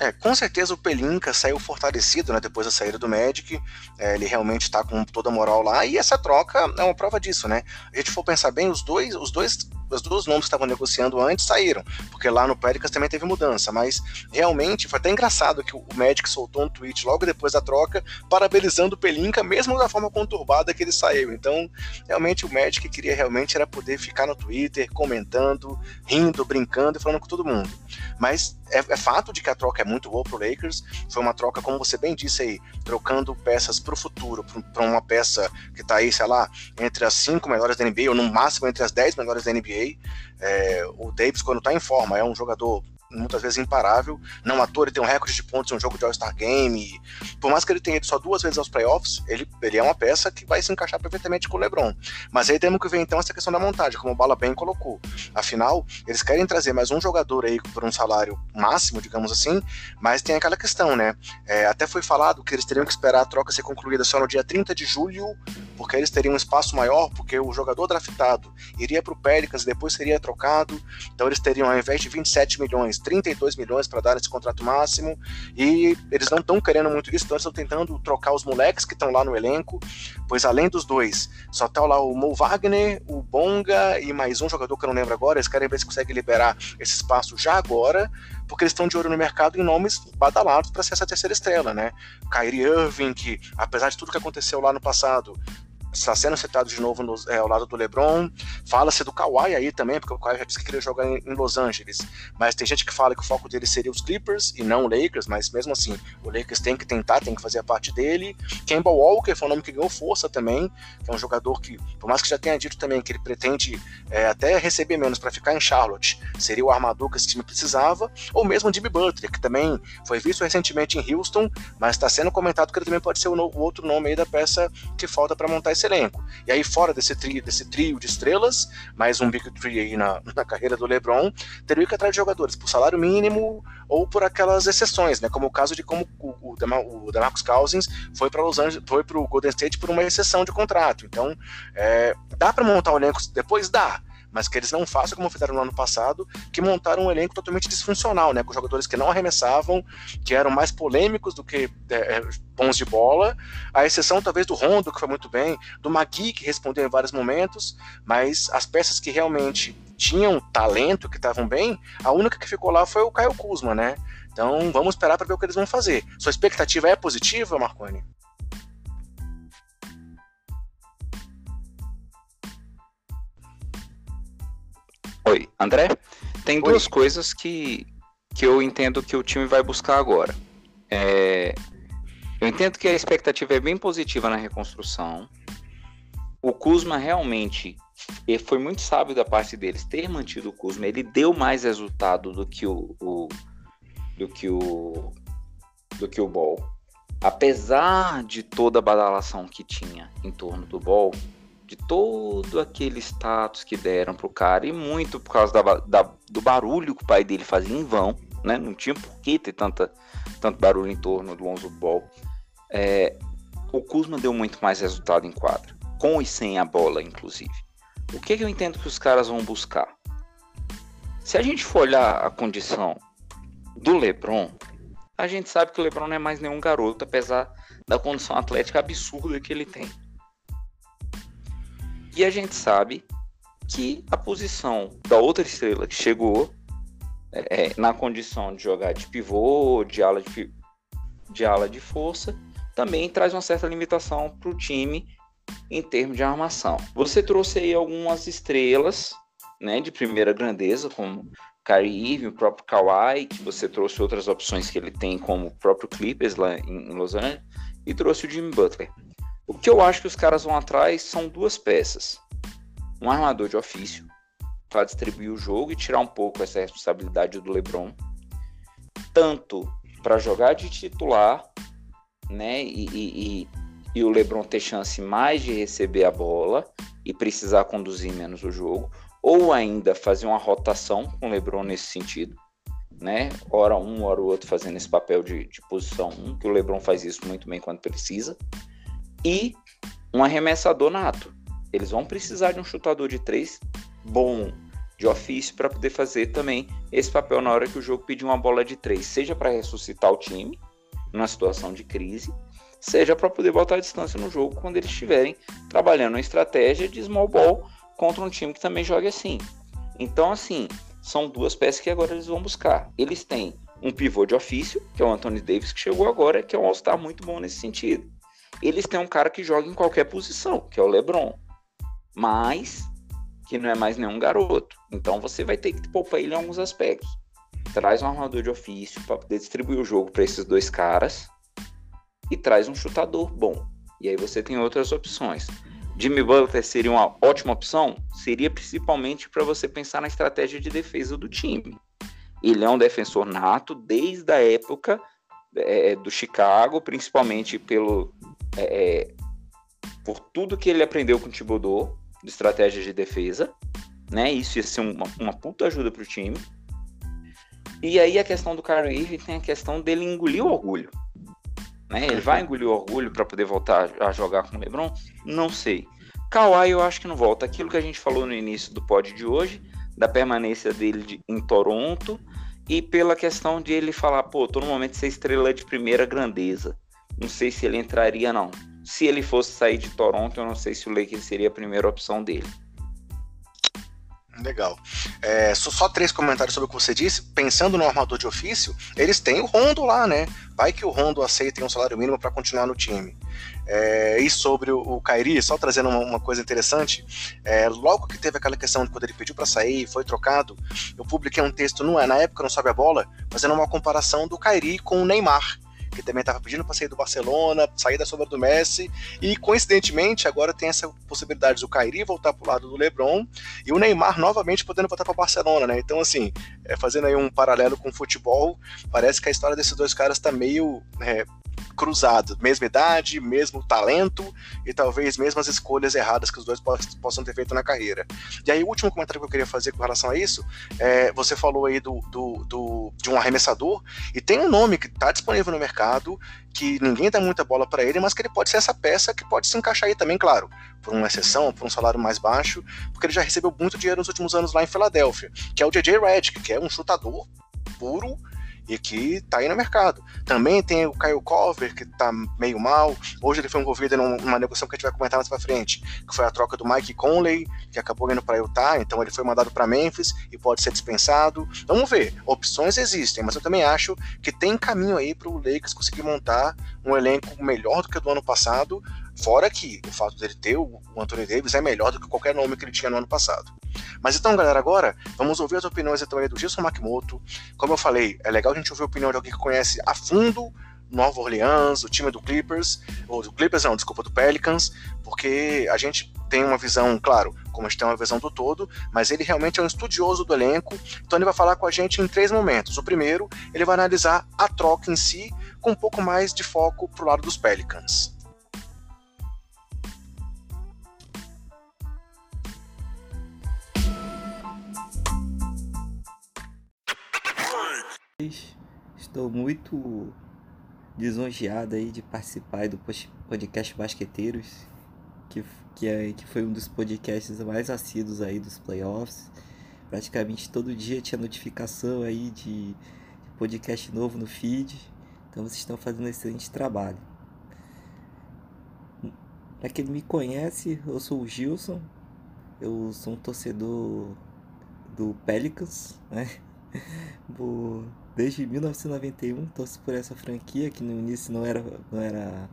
É, com certeza o Pelinka saiu fortalecido né, depois da saída do Magic. É, ele realmente está com toda a moral lá. E essa troca é uma prova disso, né? A gente for pensar bem, os dois, os dois os dois nomes que estavam negociando antes saíram, porque lá no Pelicans também teve mudança, mas realmente foi até engraçado que o Magic soltou um tweet logo depois da troca, parabenizando o Pelinka, mesmo da forma conturbada que ele saiu. Então, realmente o Magic queria realmente era poder ficar no Twitter comentando, rindo, brincando e falando com todo mundo. Mas é, é fato de que a troca é muito boa pro Lakers, foi uma troca, como você bem disse aí, trocando peças pro futuro, para uma peça que tá aí, sei lá, entre as cinco melhores da NBA, ou no máximo entre as dez melhores da NBA, é, o Davis, quando está em forma, é um jogador muitas vezes imparável. Não à toa, ele tem um recorde de pontos em um jogo de All-Star Game. Por mais que ele tenha ido só duas vezes aos playoffs, ele, ele é uma peça que vai se encaixar perfeitamente com o LeBron. Mas aí temos que ver então essa questão da montagem, como o Bala bem colocou. Afinal, eles querem trazer mais um jogador aí por um salário máximo, digamos assim, mas tem aquela questão, né? É, até foi falado que eles teriam que esperar a troca ser concluída só no dia 30 de julho, porque eles teriam um espaço maior, porque o jogador draftado iria para o Pelicans e depois seria trocado. Então eles teriam, ao invés de 27 milhões, 32 milhões para dar esse contrato máximo, e eles não estão querendo muito isso, então eles estão tentando trocar os moleques que estão lá no elenco, pois além dos dois, só tá lá o Mo Wagner, o Bonga e mais um jogador que eu não lembro agora, eles querem ver se conseguem liberar esse espaço já agora, porque eles estão de olho no mercado em nomes badalados para ser essa terceira estrela, né? Kyrie Irving, que apesar de tudo que aconteceu lá no passado, está sendo citado de novo no, é, ao lado do LeBron. Fala-se do Kawhi aí também, porque o Kawhi já disse que queria jogar em, em, Los Angeles. Mas tem gente que fala que o foco dele seria os Clippers e não o Lakers, mas mesmo assim, o Lakers tem que tentar, tem que fazer a parte dele. Kemba Walker foi um nome que ganhou força também, que é um jogador que, por mais que já tenha dito também que ele pretende é, até receber menos para ficar em Charlotte, seria o armador que esse time precisava, ou mesmo o Jimmy Butler, que também foi visto recentemente em Houston, mas está sendo comentado que ele também pode ser o, no, o outro nome aí da peça que falta para montar esse elenco. E aí, fora desse trio, desse trio de estrelas, mais um Big Three aí na, na carreira do LeBron, teria que atrás de jogadores por salário mínimo ou por aquelas exceções, né? Como o caso de como o, o, o DeMarcus Cousins foi para Los Angeles, foi para o Golden State por uma exceção de contrato. Então, é, dá para montar o elenco depois? Dá mas que eles não façam como fizeram no ano passado, que montaram um elenco totalmente disfuncional, né, com jogadores que não arremessavam, que eram mais polêmicos do que é, é bons de bola, a exceção talvez do Rondo, que foi muito bem, do Magui, que respondeu em vários momentos, mas as peças que realmente tinham talento, que estavam bem, a única que ficou lá foi o Caio Kuzma, né? Então vamos esperar para ver o que eles vão fazer. Sua expectativa é positiva, Marconi? Oi, André? Tem Oi. duas coisas que, que eu entendo que o time vai buscar agora. É, eu entendo que a expectativa é bem positiva na reconstrução. O Kuzma realmente foi muito sábio da parte deles ter mantido o Kuzma. Ele deu mais resultado do que o, o do que o do que o Ball. Apesar de toda a badalação que tinha em torno do Ball, de todo aquele status que deram pro cara, e muito por causa da, da, do barulho que o pai dele fazia em vão, né? Não tinha por que ter tanta, tanto barulho em torno do Lonzo Ball. É, o Kuzma deu muito mais resultado em quadra, com e sem a bola, inclusive. O que, que eu entendo que os caras vão buscar? Se a gente for olhar a condição do LeBron, a gente sabe que o LeBron não é mais nenhum garoto, apesar da condição atlética absurda que ele tem. E a gente sabe que a posição da outra estrela que chegou é, é na condição de jogar de pivô, de ala de, de ala de força, também traz uma certa limitação para o time em termos de armação. Você trouxe aí algumas estrelas né, de primeira grandeza, como Kyrie o próprio Kawhi, que você trouxe outras opções que ele tem, como o próprio Clippers lá em Los Angeles, e trouxe o Jimmy Butler. O que eu acho que os caras vão atrás são duas peças. Um armador de ofício, para distribuir o jogo e tirar um pouco essa responsabilidade do LeBron, tanto para jogar de titular, né, e, e, e, o LeBron ter chance mais de receber a bola e precisar conduzir menos o jogo, ou ainda fazer uma rotação com o LeBron nesse sentido, né? Hora um, hora o outro fazendo esse papel de, de posição 1, um, que o LeBron faz isso muito bem quando precisa, e um arremessador nato. Eles vão precisar de um chutador de três bom, de ofício, para poder fazer também esse papel na hora que o jogo pedir uma bola de três, seja para ressuscitar o time numa situação de crise, seja para poder botar a distância no jogo quando eles estiverem trabalhando uma estratégia de small ball contra um time que também joga assim. Então, assim, são duas peças que agora eles vão buscar. Eles têm um pivô de ofício, que é o Anthony Davis, que chegou agora, que é um All-Star muito bom nesse sentido. Eles têm um cara que joga em qualquer posição, que é o LeBron. Mas que não é mais nenhum garoto. Então você vai ter que poupar ele em alguns aspectos. Traz um armador de ofício para poder distribuir o jogo para esses dois caras e traz um chutador bom. E aí você tem outras opções. Jimmy Butler seria uma ótima opção? Seria principalmente para você pensar na estratégia de defesa do time. Ele é um defensor nato desde a época é, do Chicago, principalmente pelo é, é, por tudo que ele aprendeu com o Thibodeau de estratégia de defesa, né? Isso ia ser uma, uma puta ajuda para o time. E aí a questão do Kyrie Irving tem a questão dele engolir o orgulho. Né? Ele vai engolir o orgulho para poder voltar a jogar com o LeBron? Não sei. Kawhi eu acho que não volta. Aquilo que a gente falou no início do pod de hoje, da permanência dele de, em Toronto e pela questão de ele falar, pô, tô no momento ser estrela de primeira grandeza. Não sei se ele entraria não. Se ele fosse sair de Toronto, eu não sei se o Lakers seria a primeira opção dele. Legal. É, só, só, três comentários sobre o que você disse. Pensando no armador de ofício, eles têm o Rondo lá, né? Vai que o Rondo aceita um salário mínimo para continuar no time. É, e sobre o, o Kairi, só trazendo uma, uma coisa interessante, é, logo que teve aquela questão de quando ele pediu para sair, foi trocado, eu publiquei um texto, não é, na época não sabe a bola, fazendo uma comparação do Kairi com o Neymar que também estava pedindo para sair do Barcelona, sair da sombra do Messi, e coincidentemente agora tem essa possibilidade do Kairi voltar para o lado do LeBron e o Neymar novamente podendo voltar para Barcelona, né? Então, assim, é, fazendo aí um paralelo com o futebol, parece que a história desses dois caras está meio é, cruzado, mesma idade, mesmo talento e talvez mesmas escolhas erradas que os dois possam ter feito na carreira. E aí, o último comentário que eu queria fazer com relação a isso, é, você falou aí do, do, do, de um arremessador, e tem um nome que está disponível no mercado, que ninguém dá muita bola para ele, mas que ele pode ser essa peça que pode se encaixar aí também, claro, por uma exceção, por um salário mais baixo, porque ele já recebeu muito dinheiro nos últimos anos lá em Filadélfia, que é o JJ Redick, que é um chutador puro e que tá aí no mercado. Também tem o Kyle Cover, que tá meio mal. Hoje ele foi envolvido numa negociação que a gente vai comentar mais pra frente, que foi a troca do Mike Conley, que acabou indo para Utah, então ele foi mandado para Memphis e pode ser dispensado. Vamos ver, opções existem, mas eu também acho que tem caminho aí para o Lakers conseguir montar um elenco melhor do que o do ano passado, Fora que o fato dele ter o Anthony Davis é melhor do que qualquer nome que ele tinha no ano passado. Mas então, galera, agora vamos ouvir as opiniões então do Gilson Makimoto. Como eu falei, é legal a gente ouvir a opinião de alguém que conhece a fundo Nova Orleans, o time do Clippers, ou do Clippers não, desculpa, do Pelicans, porque a gente tem uma visão, claro, como a gente tem uma visão do todo, mas ele realmente é um estudioso do elenco, então ele vai falar com a gente em três momentos. O primeiro, ele vai analisar a troca em si, com um pouco mais de foco pro lado dos Pelicans. Estou muito lisonjeado aí de participar do podcast Basqueteiros, que, que, é, que foi um dos podcasts mais assíduos aí dos playoffs. Praticamente todo dia tinha notificação aí de podcast novo no feed. Então vocês estão fazendo um excelente trabalho. Para quem me conhece, eu sou o Gilson. Eu sou um torcedor do Pelicans, né? Desde 1991 torço por essa franquia, que no início não era, não era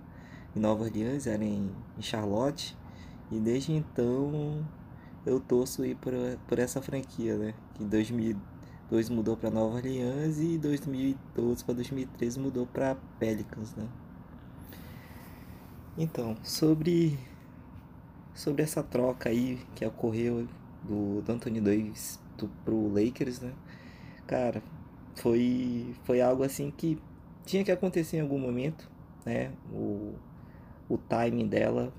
em Nova Orleans, era em, em Charlotte. E desde então eu torço ir por, por essa franquia, né? Que em 2002 mudou para Nova Orleans e 2012 para 2013 mudou para Pelicans, né? Então, sobre sobre essa troca aí que ocorreu do, do Anthony Davis do, pro Lakers, né? Cara, foi foi algo assim que tinha que acontecer em algum momento, né? O, o timing dela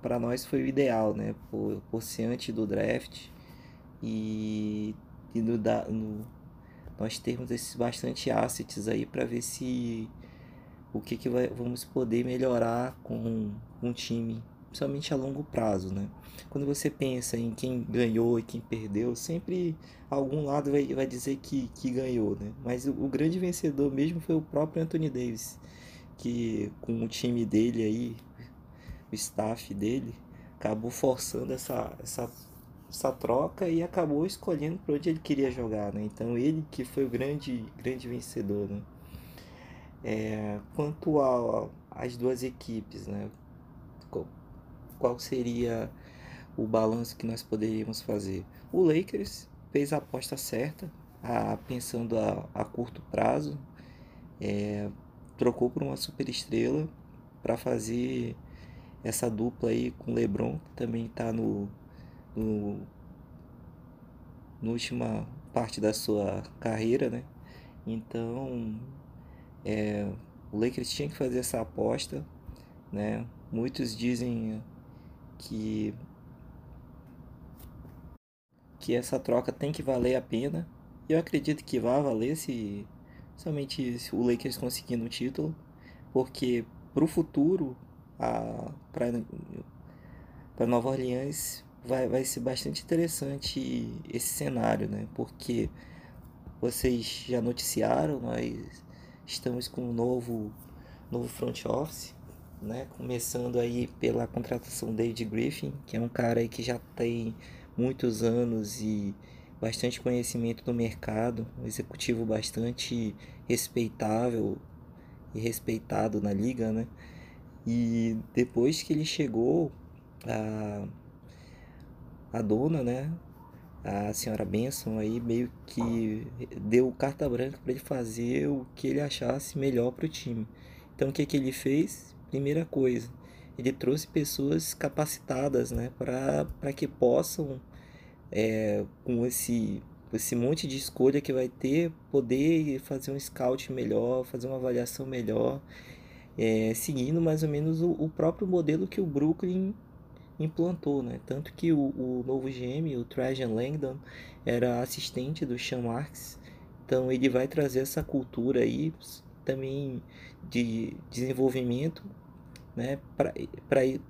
para nós foi o ideal, né? Por, por ser antes do draft e, e no, no, nós termos esses bastante assets aí para ver se o que, que vai, vamos poder melhorar com um time, principalmente a longo prazo, né? Quando você pensa em quem ganhou e quem perdeu, sempre algum lado vai, vai dizer que, que ganhou, né? Mas o, o grande vencedor mesmo foi o próprio Anthony Davis, que com o time dele aí, o staff dele acabou forçando essa, essa, essa troca e acabou escolhendo para onde ele queria jogar, né? Então ele que foi o grande, grande vencedor, né? É, quanto às duas equipes, né? Qual, seria o balanço que nós poderíamos fazer? O Lakers fez a aposta certa, a, pensando a, a curto prazo, é, trocou por uma super estrela para fazer essa dupla aí com o LeBron, que também está no, no, no última parte da sua carreira, né? Então, é, o Lakers tinha que fazer essa aposta, né? Muitos dizem que que essa troca tem que valer a pena. Eu acredito que vai valer se somente se o Lakers conseguindo um título, porque para o futuro para Nova Orleans vai, vai ser bastante interessante esse cenário, né? Porque vocês já noticiaram, nós estamos com um novo, novo front office, né? Começando aí pela contratação David Griffin, que é um cara aí que já tem muitos anos e bastante conhecimento do mercado, um executivo bastante respeitável e respeitado na liga, né? E depois que ele chegou, a, a dona, né, a senhora Benson aí meio que deu carta branca para ele fazer o que ele achasse melhor para o time. Então o que, que ele fez? Primeira coisa, ele trouxe pessoas capacitadas, né, para que possam é, com esse esse monte de escolha que vai ter, poder fazer um scout melhor, fazer uma avaliação melhor é, seguindo mais ou menos o, o, próprio modelo que o Brooklyn implantou, né? Tanto que o, o novo GM, o Trajan Langdon, era assistente do Sean Marks, então ele vai trazer essa cultura aí também de desenvolvimento, né? Para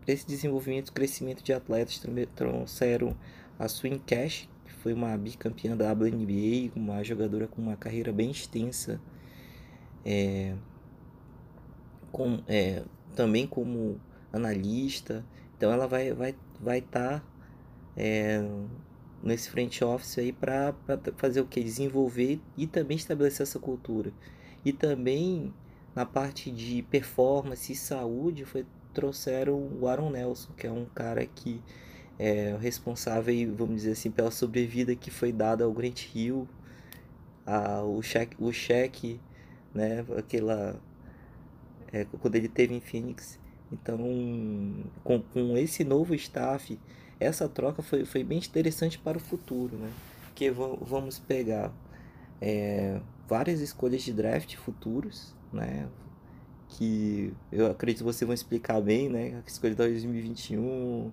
esse desenvolvimento, crescimento de atletas trouxeram a Swing Cash, que foi uma bicampeã da WNBA, uma jogadora com uma carreira bem extensa. É, com, é, também como analista. Então ela vai vai vai estar tá, é, nesse front office aí para fazer o que desenvolver e também estabelecer essa cultura. E também na parte de performance e saúde foi trouxeram o Aaron Nelson, que é um cara que é responsável, vamos dizer assim, pela sobrevida que foi dada ao Grant Hill, a, o cheque, o cheque, né, aquela é, quando ele teve em Phoenix. Então, com, com esse novo staff, essa troca foi, foi bem interessante para o futuro, né? Porque vamos pegar é, várias escolhas de draft futuros, né? Que eu acredito que vocês vão explicar bem, né? A escolha de 2021,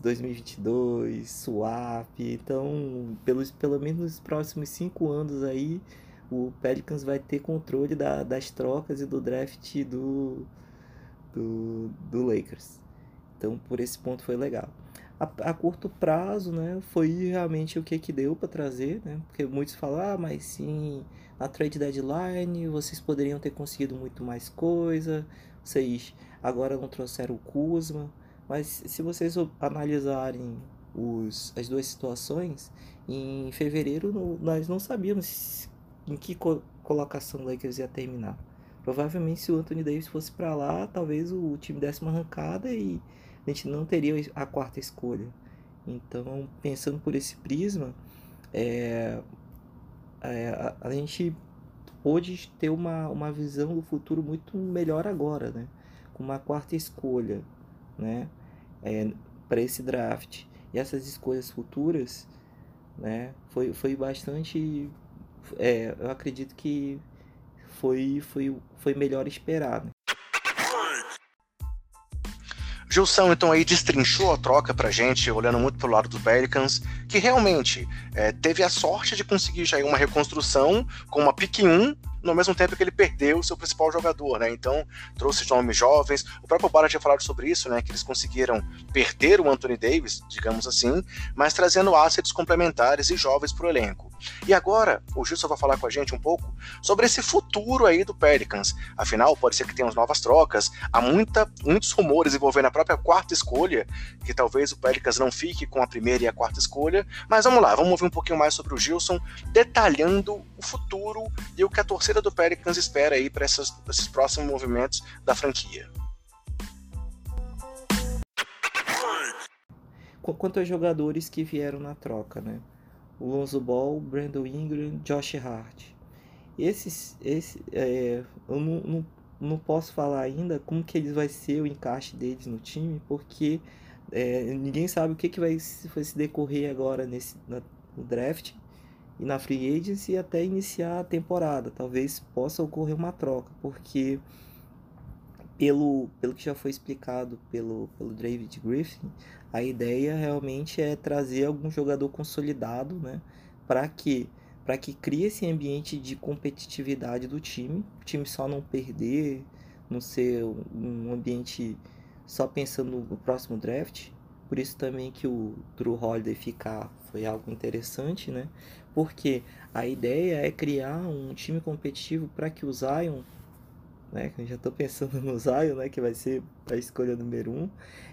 2022, swap. Então, pelos, pelo menos nos próximos cinco anos aí, o Pelicans vai ter controle da, das trocas e do draft do, do, do Lakers. Então, por esse ponto foi legal. A, a, curto prazo, né, foi realmente o que que deu para trazer, né? Porque muitos falam, ah, mas sim, na trade deadline vocês poderiam ter conseguido muito mais coisa, vocês agora não trouxeram o Kuzma, mas se vocês analisarem os, as duas situações, em fevereiro nós não sabíamos em que co colocação o Lakers ia terminar. Provavelmente se o Anthony Davis fosse para lá, talvez o time desse uma arrancada e a gente não teria a quarta escolha. Então, pensando por esse prisma, é, é, a, a, gente pôde ter uma, uma visão do futuro muito melhor agora, né? Com uma quarta escolha, né? É, para esse draft. E essas escolhas futuras, né? Foi, foi bastante... É, eu acredito que foi, foi, foi melhor esperar. Né? Gilson, então, aí destrinchou a troca pra gente, olhando muito pro lado do Pelicans, que realmente é, teve a sorte de conseguir já uma reconstrução com uma pick 1 no mesmo tempo que ele perdeu o seu principal jogador, né? Então, trouxe nomes jovens. O próprio Bara tinha falado sobre isso, né? Que eles conseguiram perder o Anthony Davis, digamos assim, mas trazendo assets complementares e jovens para o elenco. E agora, o Gilson vai falar com a gente um pouco sobre esse futuro aí do Pelicans. Afinal, pode ser que tenha novas trocas, há muita, muitos rumores envolvendo a própria quarta escolha, que talvez o Pelicans não fique com a primeira e a quarta escolha. Mas vamos lá, vamos ouvir um pouquinho mais sobre o Gilson, detalhando o futuro e o que a torcida do Pelicans espera aí para esses próximos movimentos da franquia? Quanto aos jogadores que vieram na troca, né? O Lonzo Ball, Brandon Ingram, Josh Hart. Esses, esse, é, eu não, não, não posso falar ainda como que eles vai ser o encaixe deles no time, porque é, ninguém sabe o que, que vai, vai se decorrer agora nesse, na, no draft e na free agency até iniciar a temporada. Talvez possa ocorrer uma troca, porque pelo, pelo que já foi explicado pelo, pelo David Griffin, a ideia realmente é trazer algum jogador consolidado, né, para que para que crie esse ambiente de competitividade do time, o time só não perder, não ser um ambiente só pensando no próximo draft. Por isso também que o Drew Holiday ficar foi algo interessante, né? Porque a ideia é criar um time competitivo para que o Zion, né, eu já estou pensando no Zion, né, que vai ser a escolha número um,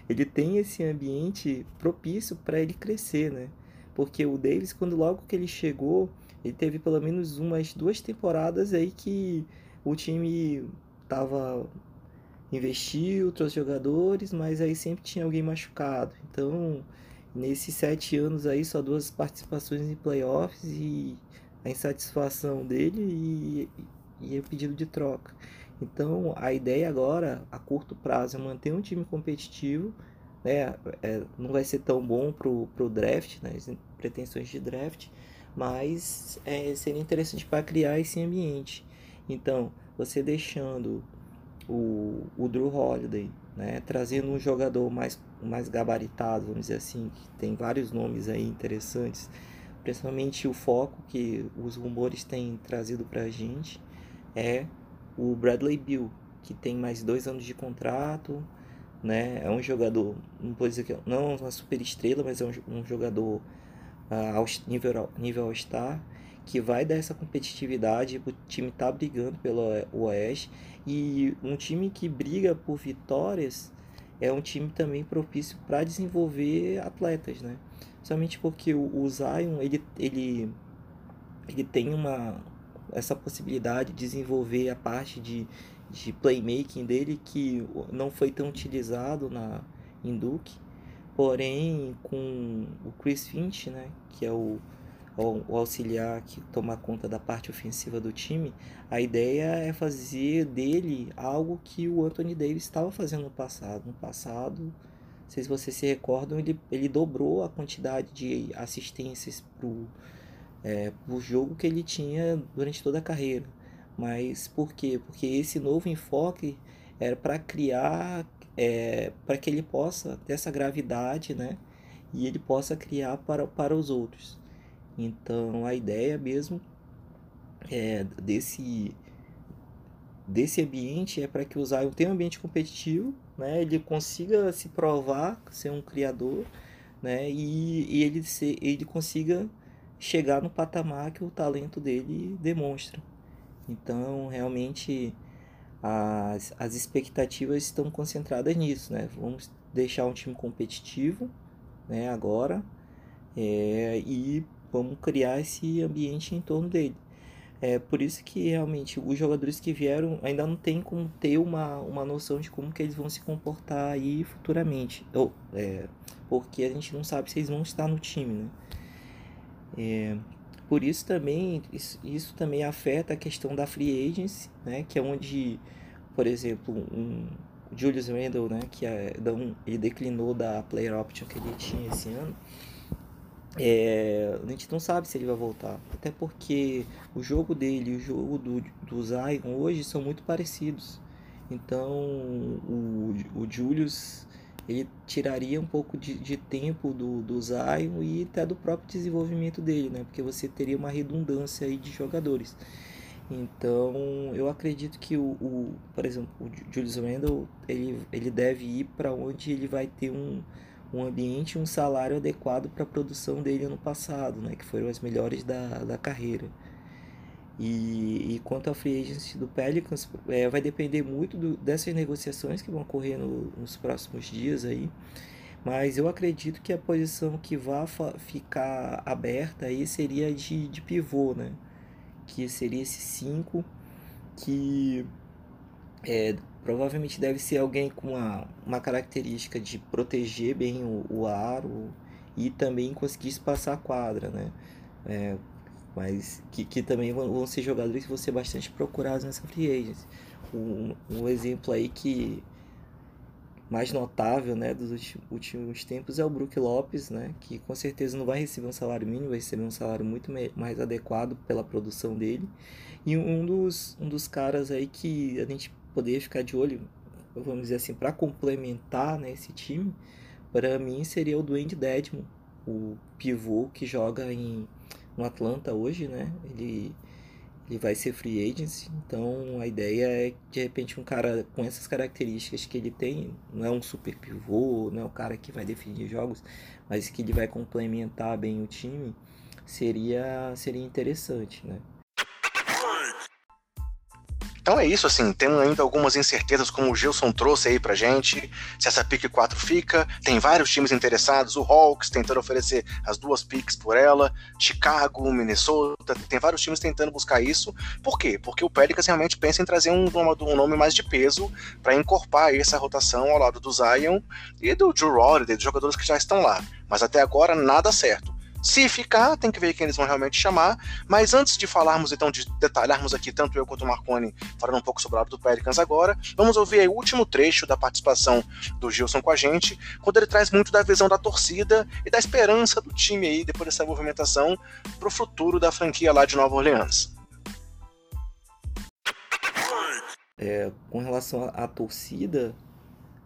ele tem esse ambiente propício para ele crescer, né? Porque o Davis, quando logo que ele chegou, ele teve pelo menos umas duas temporadas aí que o time tava investiu, trouxe jogadores, mas aí sempre tinha alguém machucado. Então, Nesses sete anos aí, só duas participações em playoffs e a insatisfação dele e, e o pedido de troca. Então, a ideia agora, a curto prazo, é manter um time competitivo. Né? É, não vai ser tão bom pro, pro draft, né? As pretensões de draft, mas é, seria interessante para criar esse ambiente. Então, você deixando o, o Drew Holiday, né? trazendo um jogador mais mais gabaritado, vamos dizer assim, que tem vários nomes aí interessantes, principalmente o foco que os rumores têm trazido para a gente é o Bradley Bill, que tem mais dois anos de contrato, né? É um jogador, não dizer que não é uma super estrela, mas é um, um jogador nível nível All Star que vai dar essa competitividade, o time tá brigando pelo Oeste e um time que briga por vitórias é um time também propício para desenvolver atletas, né? Somente porque o, o Zion ele, ele, ele tem uma essa possibilidade de desenvolver a parte de, de playmaking dele que não foi tão utilizado na em Duke, porém com o Chris Finch, né, que é o o auxiliar que toma conta da parte ofensiva do time, a ideia é fazer dele algo que o Anthony Davis estava fazendo no passado. No passado, não sei se vocês se recordam, ele, ele dobrou a quantidade de assistências pro, é, pro jogo que ele tinha durante toda a carreira. Mas por quê? Porque esse novo enfoque era para criar, é, para que ele possa ter essa gravidade, né? E ele possa criar para, para os outros. Então a ideia mesmo é desse desse ambiente é para que o Zion tenha um ambiente competitivo, né? Ele consiga se provar ser um criador, né? E, e ele se, ele consiga chegar no patamar que o talento dele demonstra. Então, realmente, as, as expectativas estão concentradas nisso, né? Vamos deixar um time competitivo, né? Agora, é, e vamos criar esse ambiente em torno dele. É por isso que realmente os jogadores que vieram ainda não tem como ter uma, uma noção de como que eles vão se comportar aí futuramente. Ou, é, porque a gente não sabe se eles vão estar no time, né? É, por isso também, isso, isso, também afeta a questão da free agency, né? Que é onde, por exemplo, um Julius Randle, né? Que é, ele declinou da player option que ele tinha esse ano é, a gente não sabe se ele vai voltar. Até porque o jogo dele e o jogo do, do Zion hoje são muito parecidos. Então o, o Julius ele tiraria um pouco de, de tempo do, do Zion e até do próprio desenvolvimento dele, né? Porque você teria uma redundância aí de jogadores. Então eu acredito que o, o por exemplo, o Julius Randle ele, ele deve ir para onde ele vai ter um um ambiente um salário adequado para a produção dele ano passado, né, que foram as melhores da, da carreira. E, e quanto à free agency do Pelicans, é, vai depender muito do, dessas negociações que vão ocorrer no, nos próximos dias aí. Mas eu acredito que a posição que vai ficar aberta aí seria de, de pivô, né? Que seria esse 5 que é, Provavelmente deve ser alguém com uma, uma característica de proteger bem o, o aro e também conseguir passar a quadra, né? É, mas que, que também vão, vão, ser jogadores que vão ser bastante procurados nessa free agency. Um, um exemplo aí que mais notável né, dos últimos tempos é o Brook Lopes, né, que com certeza não vai receber um salário mínimo, vai receber um salário muito mais adequado pela produção dele. E um dos, um dos caras aí que a gente poder ficar de olho, vamos dizer assim, para complementar né, esse time, para mim seria o Dwayne Dedmon, o pivô que joga em, no Atlanta hoje, né? Ele, ele vai ser free agency, então a ideia é de repente um cara com essas características que ele tem, não é um super pivô, não é o cara que vai definir jogos, mas que ele vai complementar bem o time, seria, seria interessante, né? Então é isso, assim, tem ainda algumas incertezas, como o Gilson trouxe aí pra gente, se essa pick 4 fica. Tem vários times interessados, o Hawks tentando oferecer as duas picks por ela, Chicago, Minnesota, tem vários times tentando buscar isso. Por quê? Porque o Pelicans realmente pensa em trazer um, um nome mais de peso para encorpar essa rotação ao lado do Zion e do Drew Holiday, dos jogadores que já estão lá. Mas até agora nada certo. Se ficar, tem que ver quem eles vão realmente chamar. Mas antes de falarmos, então, de detalharmos aqui, tanto eu quanto o Marconi, falando um pouco sobre o lado do Pelicans agora, vamos ouvir o último trecho da participação do Gilson com a gente, quando ele traz muito da visão da torcida e da esperança do time aí, depois dessa movimentação, para o futuro da franquia lá de Nova Orleans. É, com relação à torcida,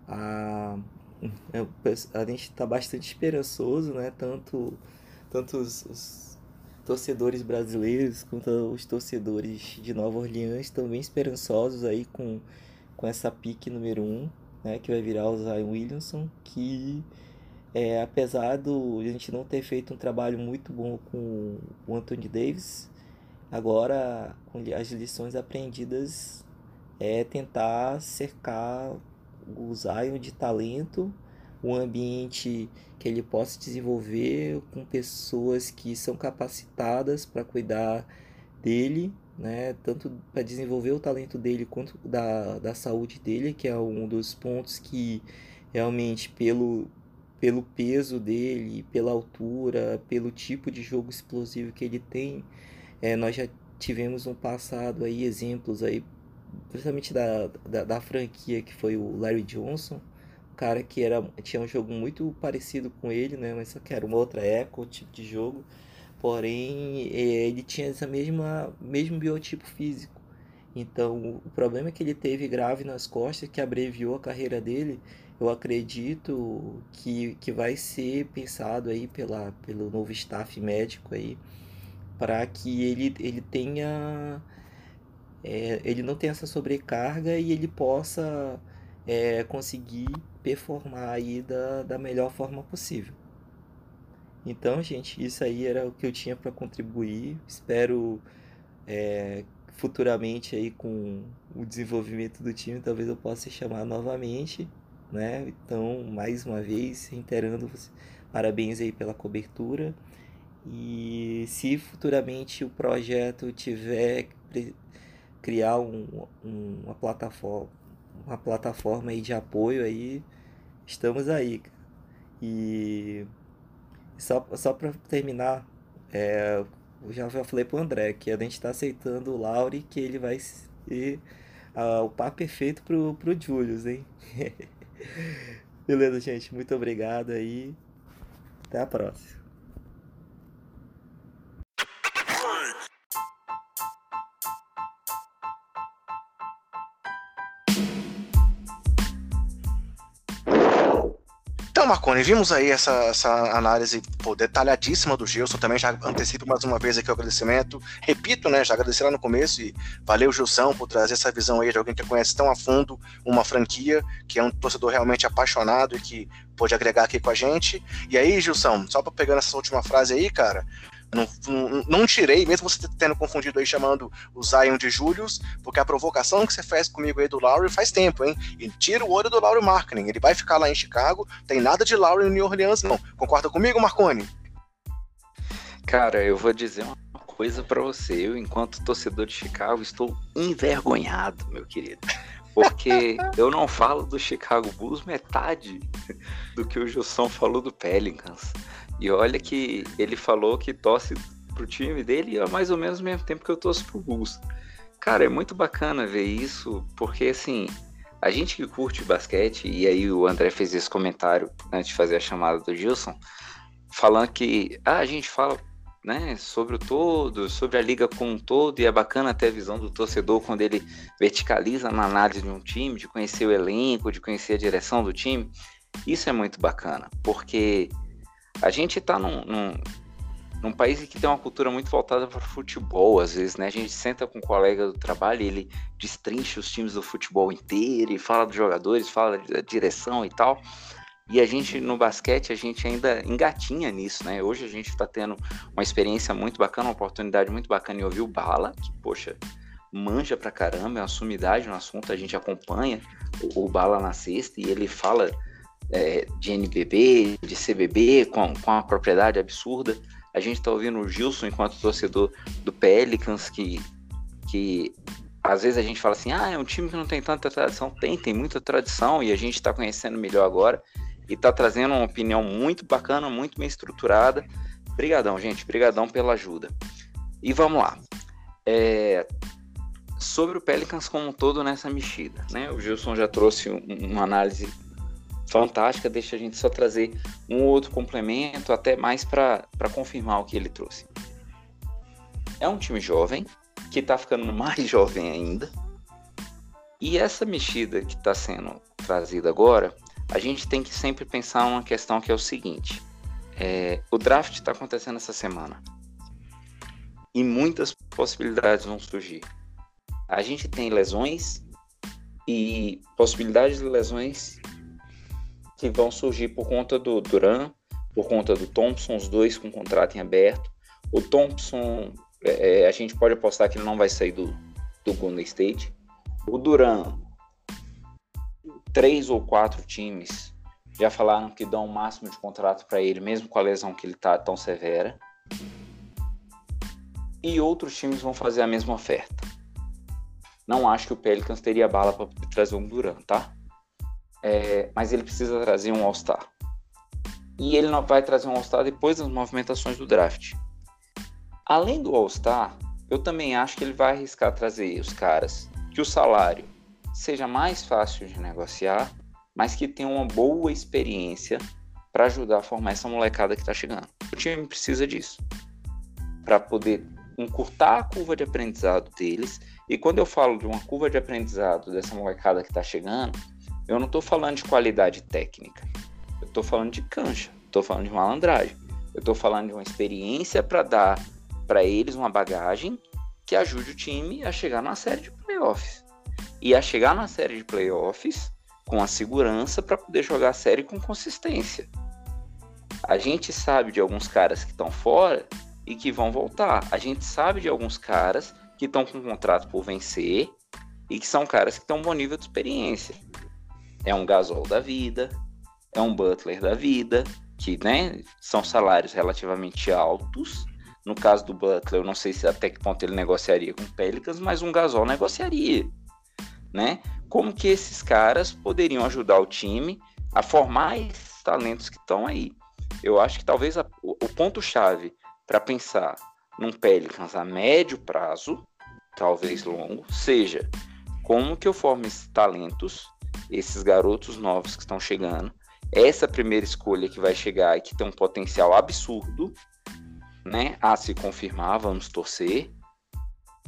a, é, a gente está bastante esperançoso, né? Tanto tanto os, os torcedores brasileiros quanto os torcedores de Nova Orleans estão bem esperançosos aí com, com essa pique número 1, um, né, que vai virar o Zion Williamson, que é, apesar do a gente não ter feito um trabalho muito bom com o Anthony Davis, agora com as lições aprendidas é tentar cercar o Zion de talento um ambiente que ele possa desenvolver com pessoas que são capacitadas para cuidar dele, né? Tanto para desenvolver o talento dele quanto da, da saúde dele, que é um dos pontos que realmente pelo pelo peso dele, pela altura, pelo tipo de jogo explosivo que ele tem, é, nós já tivemos no passado aí exemplos aí, principalmente da, da, da franquia que foi o Larry Johnson, cara que era, tinha um jogo muito parecido com ele, né? Mas só que era uma outra outro tipo de jogo. Porém, é, ele tinha essa mesma mesmo biotipo físico. Então, o problema que ele teve grave nas costas, que abreviou a carreira dele, eu acredito que, que vai ser pensado aí pela, pelo novo staff médico aí, para que ele, ele tenha. É, ele não tenha essa sobrecarga e ele possa é, conseguir performar aí da, da melhor forma possível. Então, gente, isso aí era o que eu tinha para contribuir. Espero é, futuramente aí com o desenvolvimento do time, talvez eu possa chamar novamente, né? Então, mais uma vez, reiterando, parabéns aí pela cobertura. E se futuramente o projeto tiver criar um, um, uma plataforma, uma plataforma aí de apoio aí, estamos aí. E só, só para terminar, é, eu já, já falei pro André que a gente está aceitando o Lauri, que ele vai ser uh, o par perfeito pro, pro Julius, hein? Beleza, gente. Muito obrigado aí. Até a próxima. Então, Marconi, vimos aí essa, essa análise pô, detalhadíssima do Gilson. Também já antecipo mais uma vez aqui o agradecimento. Repito, né? Já agradeci lá no começo e valeu, Gilson, por trazer essa visão aí de alguém que conhece tão a fundo uma franquia, que é um torcedor realmente apaixonado e que pode agregar aqui com a gente. E aí, Gilson, só para pegando essa última frase aí, cara, não, não, não, tirei, mesmo você tendo confundido aí chamando o Zion de Julius, porque a provocação que você fez comigo aí do Lowry faz tempo, hein? E tira o olho do Lowry Marketing. Ele vai ficar lá em Chicago, tem nada de Lowry em New Orleans, não. Concorda comigo, Marconi? Cara, eu vou dizer uma coisa para você. Eu, enquanto torcedor de Chicago, estou envergonhado, meu querido. Porque eu não falo do Chicago Bulls metade do que o Gilson falou do Pelicans. E olha que ele falou que torce pro time dele há mais ou menos o mesmo tempo que eu torço pro Bulls. Cara, é muito bacana ver isso, porque assim, a gente que curte basquete, e aí o André fez esse comentário antes de fazer a chamada do Gilson, falando que ah, a gente fala né, sobre o todo, sobre a liga como um todo, e é bacana ter a visão do torcedor quando ele verticaliza na análise de um time, de conhecer o elenco, de conhecer a direção do time. Isso é muito bacana, porque a gente está num, num, num, país que tem uma cultura muito voltada para futebol, às vezes, né? A gente senta com um colega do trabalho ele destrincha os times do futebol inteiro e fala dos jogadores, fala da direção e tal. E a gente no basquete, a gente ainda engatinha nisso, né? Hoje a gente está tendo uma experiência muito bacana, uma oportunidade muito bacana em ouvir o Bala, que, poxa, manja pra caramba, é uma sumidade no assunto, a gente acompanha o, o Bala na sexta e ele fala é, de NBB, de CBB, com, com uma propriedade absurda. A gente está ouvindo o Gilson enquanto torcedor do Pelicans, que, que às vezes a gente fala assim, ah, é um time que não tem tanta tradição. Tem, tem muita tradição e a gente está conhecendo melhor agora e está trazendo uma opinião muito bacana, muito bem estruturada. Obrigadão, gente, obrigadão pela ajuda. E vamos lá. É, sobre o Pelicans como um todo nessa mexida, né? O Gilson já trouxe um, uma análise fantástica, deixa a gente só trazer um outro complemento, até mais para confirmar o que ele trouxe. É um time jovem, que está ficando mais jovem ainda, e essa mexida que está sendo trazida agora, a gente tem que sempre pensar uma questão que é o seguinte: é, o draft está acontecendo essa semana e muitas possibilidades vão surgir. A gente tem lesões e possibilidades de lesões que vão surgir por conta do Duran, por conta do Thompson, os dois com contrato em aberto. O Thompson, é, é, a gente pode apostar que ele não vai sair do, do Golden State. O Duran, três ou quatro times já falaram que dão o máximo de contrato para ele, mesmo com a lesão que ele tá tão severa. E outros times vão fazer a mesma oferta. Não acho que o Pelicans teria bala para trazer um Duran, tá? É, mas ele precisa trazer um All-Star. E ele não vai trazer um All-Star depois das movimentações do draft. Além do All-Star, eu também acho que ele vai arriscar trazer os caras que o salário seja mais fácil de negociar, mas que tenham uma boa experiência para ajudar a formar essa molecada que está chegando. O time precisa disso para poder encurtar a curva de aprendizado deles. E quando eu falo de uma curva de aprendizado dessa molecada que está chegando, eu não estou falando de qualidade técnica. Eu estou falando de cancha. Estou falando de malandragem. Eu estou falando de uma experiência para dar para eles uma bagagem que ajude o time a chegar numa série de playoffs. E a chegar na série de playoffs com a segurança para poder jogar a série com consistência. A gente sabe de alguns caras que estão fora e que vão voltar. A gente sabe de alguns caras que estão com um contrato por vencer e que são caras que têm um bom nível de experiência. É um Gasol da vida, é um Butler da vida, que né, são salários relativamente altos. No caso do Butler, eu não sei se até que ponto ele negociaria com o Pelicans, mas um Gasol negociaria. Né? Como que esses caras poderiam ajudar o time a formar esses talentos que estão aí? Eu acho que talvez a, o, o ponto-chave para pensar num Pelicans a médio prazo, talvez longo, seja como que eu formo esses talentos, esses garotos novos que estão chegando, essa primeira escolha que vai chegar e que tem um potencial absurdo, né, a se confirmar, vamos torcer,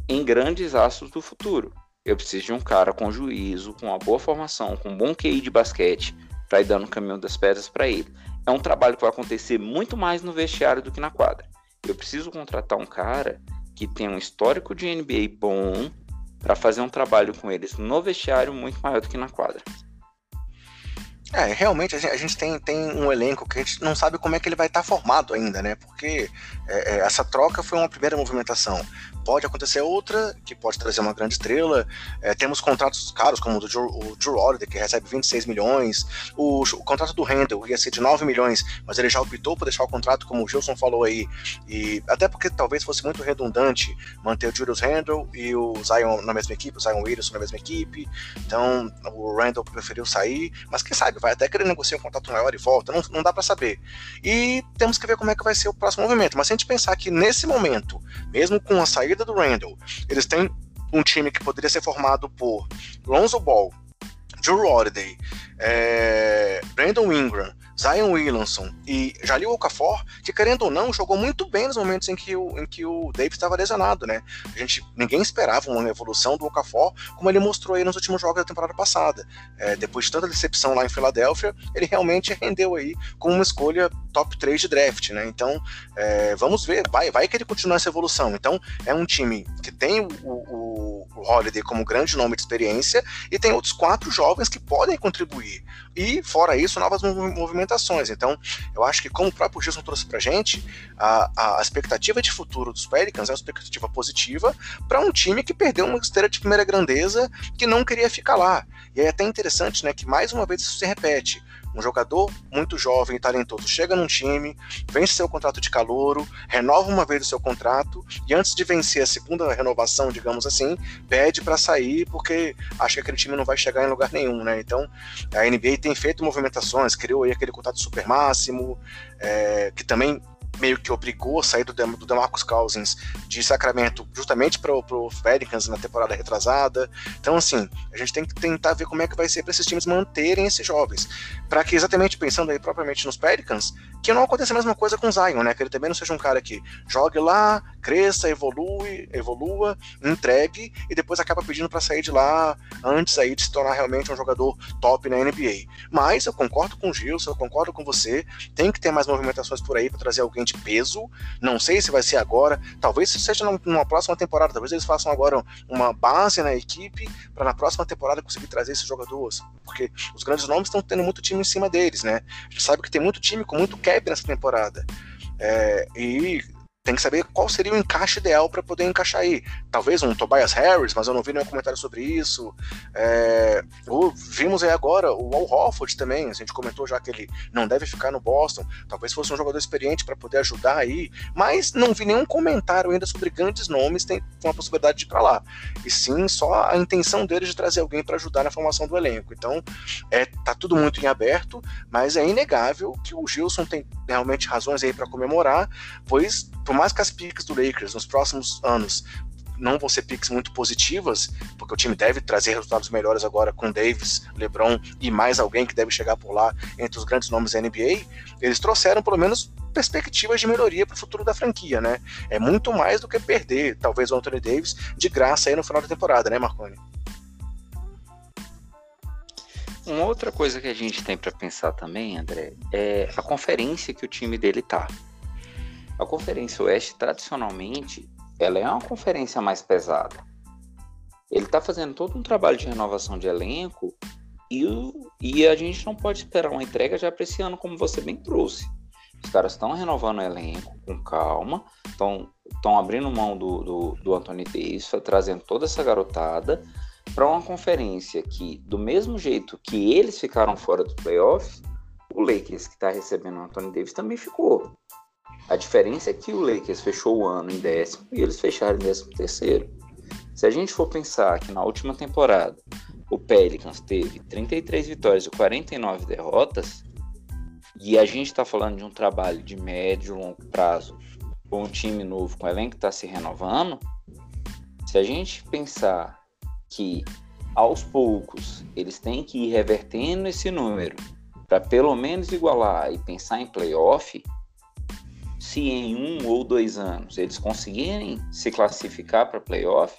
em grandes astros do futuro. Eu preciso de um cara com juízo, com uma boa formação, com um bom QI de basquete, para ir dando o caminho das pedras para ele. É um trabalho que vai acontecer muito mais no vestiário do que na quadra. Eu preciso contratar um cara que tem um histórico de NBA bom, para fazer um trabalho com eles no vestiário muito maior do que na quadra. É, realmente a gente, tem, tem um elenco que a gente não sabe como é que ele vai estar formado ainda, né? Porque é, é, essa troca foi uma primeira movimentação pode acontecer outra, que pode trazer uma grande estrela. É, temos contratos caros, como o do Drew, Holiday, que recebe 26 milhões. O, o, contrato do Randall ia ser de 9 milhões, mas ele já optou por deixar o contrato, como o Gilson falou aí. E até porque talvez fosse muito redundante manter o Julius Randall e o Zion na mesma equipe, o Zion Williamson na mesma equipe. Então o Randall preferiu sair, mas quem sabe, vai até que ele negocie um contrato maior e volta, não, não dá para saber. E temos que ver como é que vai ser o próximo movimento. Mas se a gente pensar que nesse momento, mesmo com a saída saída do Randall, eles têm um time que poderia ser formado por Lonzo Ball, Drew Holiday, é, Brandon Ingram, Zion Williamson e Jalil Okafor, que querendo ou não, jogou muito bem nos momentos em que o, em que o Davis estava lesionado, né? A gente, ninguém esperava uma evolução do Okafor, como ele mostrou aí nos últimos jogos da temporada passada. É, depois de tanta decepção lá em Filadélfia, ele realmente rendeu aí com uma escolha top 3 de draft, né? Então, é, vamos ver, vai, vai que ele continua essa evolução. Então, é um time que tem o, o, o Holiday como grande nome de experiência e tem outros quatro jovens que podem contribuir. E, fora isso, novas movimentações. Então, eu acho que, como o próprio Gilson trouxe pra gente, a, a expectativa de futuro dos Pelicans é uma expectativa positiva para um time que perdeu uma esteira de primeira grandeza que não queria ficar lá. E é até interessante, né, que mais uma vez isso se repete um jogador muito jovem e talentoso chega num time, vence seu contrato de calouro, renova uma vez o seu contrato e antes de vencer a segunda renovação, digamos assim, pede para sair porque acha que aquele time não vai chegar em lugar nenhum, né? Então a NBA tem feito movimentações, criou aí aquele contrato super máximo, é, que também meio que obrigou a sair do, do DeMarcus Cousins de Sacramento justamente para o Pelicans na temporada retrasada. Então, assim, a gente tem que tentar ver como é que vai ser para esses times manterem esses jovens. Para que, exatamente pensando aí propriamente nos Pelicans, que não aconteça a mesma coisa com o Zion, né? Que ele também não seja um cara que jogue lá, cresça, evolui, evolua, entregue e depois acaba pedindo para sair de lá antes aí de se tornar realmente um jogador top na NBA. Mas eu concordo com o Gilson, eu concordo com você, tem que ter mais movimentações por aí para trazer alguém de peso. Não sei se vai ser agora, talvez seja numa próxima temporada, talvez eles façam agora uma base na equipe para na próxima temporada conseguir trazer esses jogadores, porque os grandes nomes estão tendo muito time em cima deles, né? A gente sabe que tem muito time com muito cap nessa temporada. É, e tem que saber qual seria o encaixe ideal para poder encaixar aí. Talvez um Tobias Harris, mas eu não vi nenhum comentário sobre isso. É, vimos aí agora o Al Horford também, a gente comentou já que ele não deve ficar no Boston. Talvez fosse um jogador experiente para poder ajudar aí, mas não vi nenhum comentário ainda sobre grandes nomes tem, com a possibilidade de ir para lá. E sim, só a intenção deles de trazer alguém para ajudar na formação do elenco. Então, é, tá tudo muito em aberto, mas é inegável que o Gilson tem realmente razões aí para comemorar, pois por mais que as picks do Lakers nos próximos anos não vão ser picks muito positivas, porque o time deve trazer resultados melhores agora com Davis, LeBron e mais alguém que deve chegar por lá entre os grandes nomes da NBA, eles trouxeram pelo menos perspectivas de melhoria para o futuro da franquia, né? É muito mais do que perder, talvez, o Anthony Davis de graça aí no final da temporada, né, Marconi? Uma outra coisa que a gente tem para pensar também, André, é a conferência que o time dele tá. A Conferência Oeste, tradicionalmente, ela é uma conferência mais pesada. Ele está fazendo todo um trabalho de renovação de elenco e, e a gente não pode esperar uma entrega já para esse ano, como você bem trouxe. Os caras estão renovando o elenco com calma, estão abrindo mão do, do, do Anthony Davis, trazendo toda essa garotada para uma conferência que, do mesmo jeito que eles ficaram fora dos playoffs, o Lakers, que está recebendo o Anthony Davis, também ficou. A diferença é que o Lakers fechou o ano em décimo e eles fecharam em décimo terceiro. Se a gente for pensar que na última temporada o Pelicans teve 33 vitórias e 49 derrotas, e a gente está falando de um trabalho de médio e longo prazo com um time novo, com o elenco que está se renovando, se a gente pensar que aos poucos eles têm que ir revertendo esse número para pelo menos igualar e pensar em playoff, se em um ou dois anos eles conseguirem se classificar para playoff,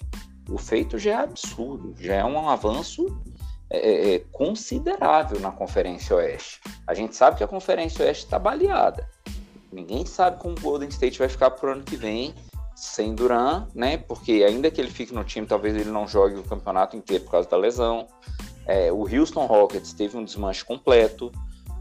o feito já é absurdo, já é um avanço é, é, é, considerável na Conferência Oeste. A gente sabe que a Conferência Oeste está baleada. Ninguém sabe como o Golden State vai ficar pro ano que vem sem Duran, né? Porque ainda que ele fique no time, talvez ele não jogue o campeonato inteiro por causa da lesão. É, o Houston Rockets teve um desmanche completo.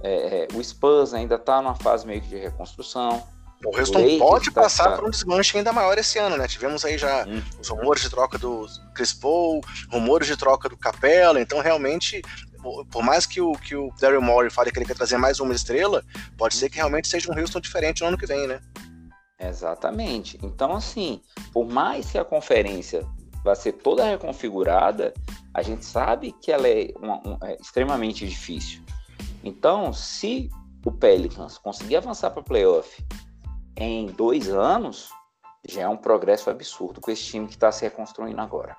É, é o Spurs ainda está numa fase meio que de reconstrução. O Houston pode tá passar por um desmanche ainda maior esse ano, né? Tivemos aí já hum. os rumores de troca do Chris Paul, rumores de troca do Capela, então realmente por mais que o, que o Daryl Morey fale que ele quer trazer mais uma estrela, pode ser que realmente seja um Houston diferente no ano que vem, né? Exatamente. Então, assim, por mais que a conferência vá ser toda reconfigurada, a gente sabe que ela é, uma, um, é extremamente difícil. Então, se o Pelicans conseguir avançar para o playoff em dois anos, já é um progresso absurdo com esse time que está se reconstruindo agora.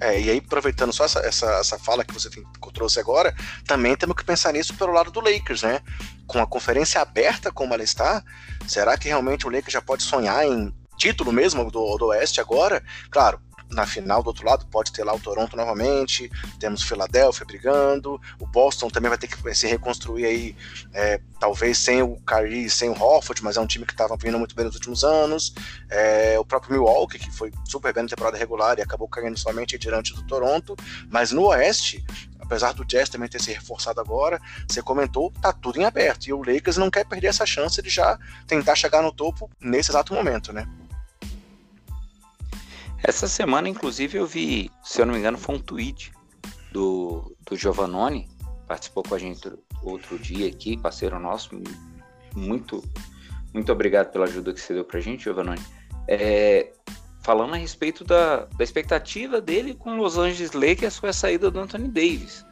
É, e aí, aproveitando só essa, essa, essa fala que você tem, que trouxe agora, também temos que pensar nisso pelo lado do Lakers, né? Com a conferência aberta como ela está, será que realmente o Lakers já pode sonhar em título mesmo do, do Oeste agora? Claro, na final do outro lado pode ter lá o Toronto novamente, temos Filadélfia brigando, o Boston também vai ter que se reconstruir aí, é, talvez sem o Kyrie, sem o Hofford, mas é um time que estava vindo muito bem nos últimos anos, é, o próprio Milwaukee, que foi super bem na temporada regular e acabou caindo somente diante do Toronto, mas no Oeste, apesar do Jazz também ter se reforçado agora, você comentou, tá tudo em aberto, e o Lakers não quer perder essa chance de já tentar chegar no topo nesse exato momento, né? Essa semana, inclusive, eu vi, se eu não me engano, foi um tweet do, do Giovannone, participou com a gente outro dia aqui, parceiro nosso. Muito, muito obrigado pela ajuda que você deu pra gente, Giovannone. É, falando a respeito da, da expectativa dele com Los Angeles Lakers com a saída do Anthony Davis.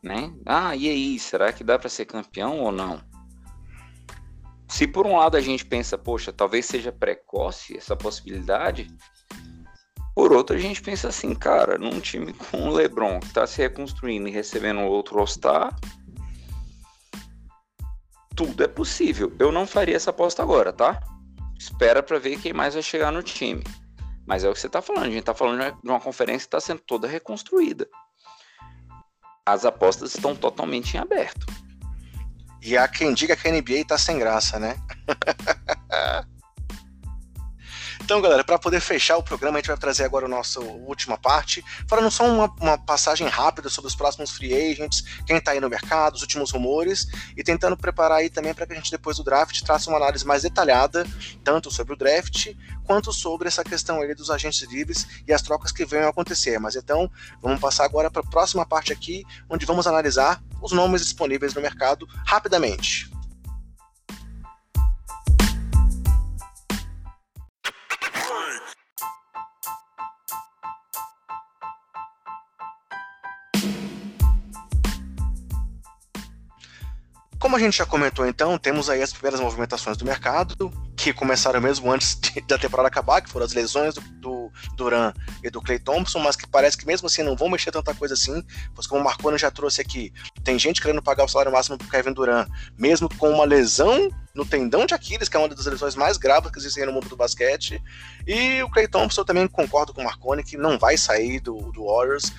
Né? Ah, e aí, será que dá para ser campeão ou não? Se por um lado a gente pensa, poxa, talvez seja precoce essa possibilidade, por outro, a gente pensa assim, cara, num time com o LeBron que está se reconstruindo e recebendo outro All-Star, tudo é possível. Eu não faria essa aposta agora, tá? Espera para ver quem mais vai chegar no time. Mas é o que você está falando, a gente está falando de uma conferência que está sendo toda reconstruída. As apostas estão totalmente em aberto. E há quem diga que a NBA está sem graça, né? Então, galera, para poder fechar o programa, a gente vai trazer agora a nossa última parte, falando só uma, uma passagem rápida sobre os próximos free agents, quem está aí no mercado, os últimos rumores, e tentando preparar aí também para que a gente, depois do draft, traça uma análise mais detalhada, tanto sobre o draft, quanto sobre essa questão aí dos agentes livres e as trocas que venham a acontecer. Mas então, vamos passar agora para a próxima parte aqui, onde vamos analisar os nomes disponíveis no mercado rapidamente. Como a gente já comentou então, temos aí as primeiras movimentações do mercado, que começaram mesmo antes de, da temporada acabar, que foram as lesões do, do Duran e do Clay Thompson, mas que parece que mesmo assim não vão mexer tanta coisa assim, pois como o Marconi já trouxe aqui, tem gente querendo pagar o salário máximo pro Kevin Duran, mesmo com uma lesão no tendão de Aquiles, que é uma das lesões mais graves que existem no mundo do basquete. E o Clay Thompson também concordo com o Marconi que não vai sair do, do Warriors.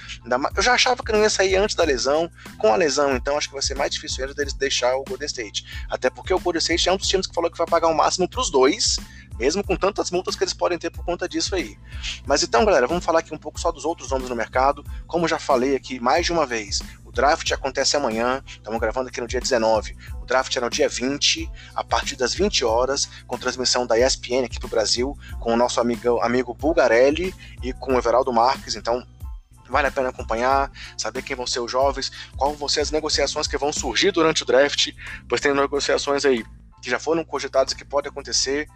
Eu já achava que não ia sair antes da lesão. Com a lesão, então, acho que vai ser mais difícil ainda deles deixar o Golden State. Até porque o Golden State é um dos times que falou que vai pagar o máximo para os dois mesmo com tantas multas que eles podem ter por conta disso aí. Mas então, galera, vamos falar aqui um pouco só dos outros nomes no mercado. Como já falei aqui mais de uma vez, o draft acontece amanhã, estamos gravando aqui no dia 19. O draft é no dia 20, a partir das 20 horas, com transmissão da ESPN aqui pro Brasil, com o nosso amigo, amigo Bulgarelli e com o Everaldo Marques. Então, vale a pena acompanhar, saber quem vão ser os jovens, quais vão ser as negociações que vão surgir durante o draft, pois tem negociações aí que já foram cogitadas que pode acontecer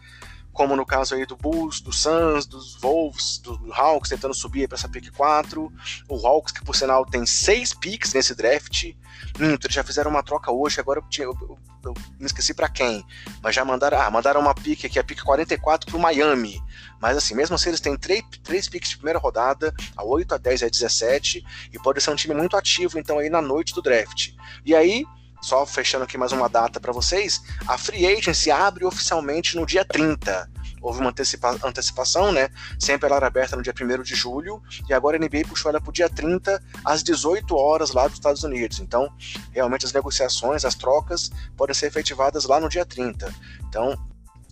como no caso aí do Bulls, do Suns, dos Wolves, do Hawks tentando subir para essa pick 4. O Hawks, que por sinal tem seis picks nesse draft. Minto, eles já fizeram uma troca hoje, agora eu, eu, eu, eu me esqueci para quem. Mas já mandaram, ah, mandaram uma pick aqui, a pick 44 pro Miami. Mas assim, mesmo assim, eles têm três, três picks de primeira rodada, a 8, a 10 e a 17, e pode ser um time muito ativo, então, aí na noite do draft. E aí, só fechando aqui mais uma data para vocês, a Free Agency abre oficialmente no dia 30. Houve uma antecipa antecipação, né? Sempre ela era aberta no dia 1 de julho, e agora a NBA puxou ela para o dia 30, às 18 horas lá dos Estados Unidos. Então, realmente as negociações, as trocas podem ser efetivadas lá no dia 30. Então,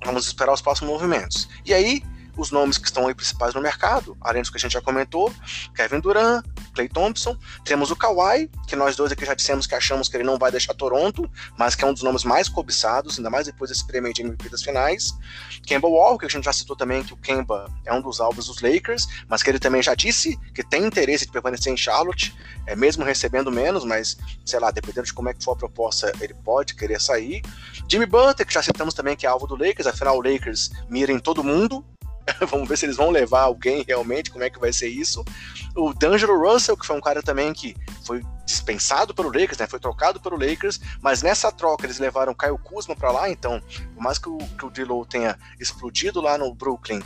vamos esperar os próximos movimentos. E aí, os nomes que estão aí principais no mercado, além dos que a gente já comentou, Kevin Durant, Clay Thompson, temos o Kawhi, que nós dois aqui já dissemos que achamos que ele não vai deixar Toronto, mas que é um dos nomes mais cobiçados, ainda mais depois desse prêmio de MVP das finais. Kemba Walker, que a gente já citou também que o Kemba é um dos alvos dos Lakers, mas que ele também já disse que tem interesse de permanecer em Charlotte, é mesmo recebendo menos, mas sei lá, dependendo de como é que for a proposta, ele pode querer sair. Jimmy Butler, que já citamos também que é alvo do Lakers, afinal o Lakers mira em todo mundo, Vamos ver se eles vão levar alguém realmente, como é que vai ser isso. O D'Angelo Russell, que foi um cara também que foi dispensado pelo Lakers, né? Foi trocado pelo Lakers, mas nessa troca eles levaram Caio Kuzma para lá, então, por mais que o, que o tenha explodido lá no Brooklyn,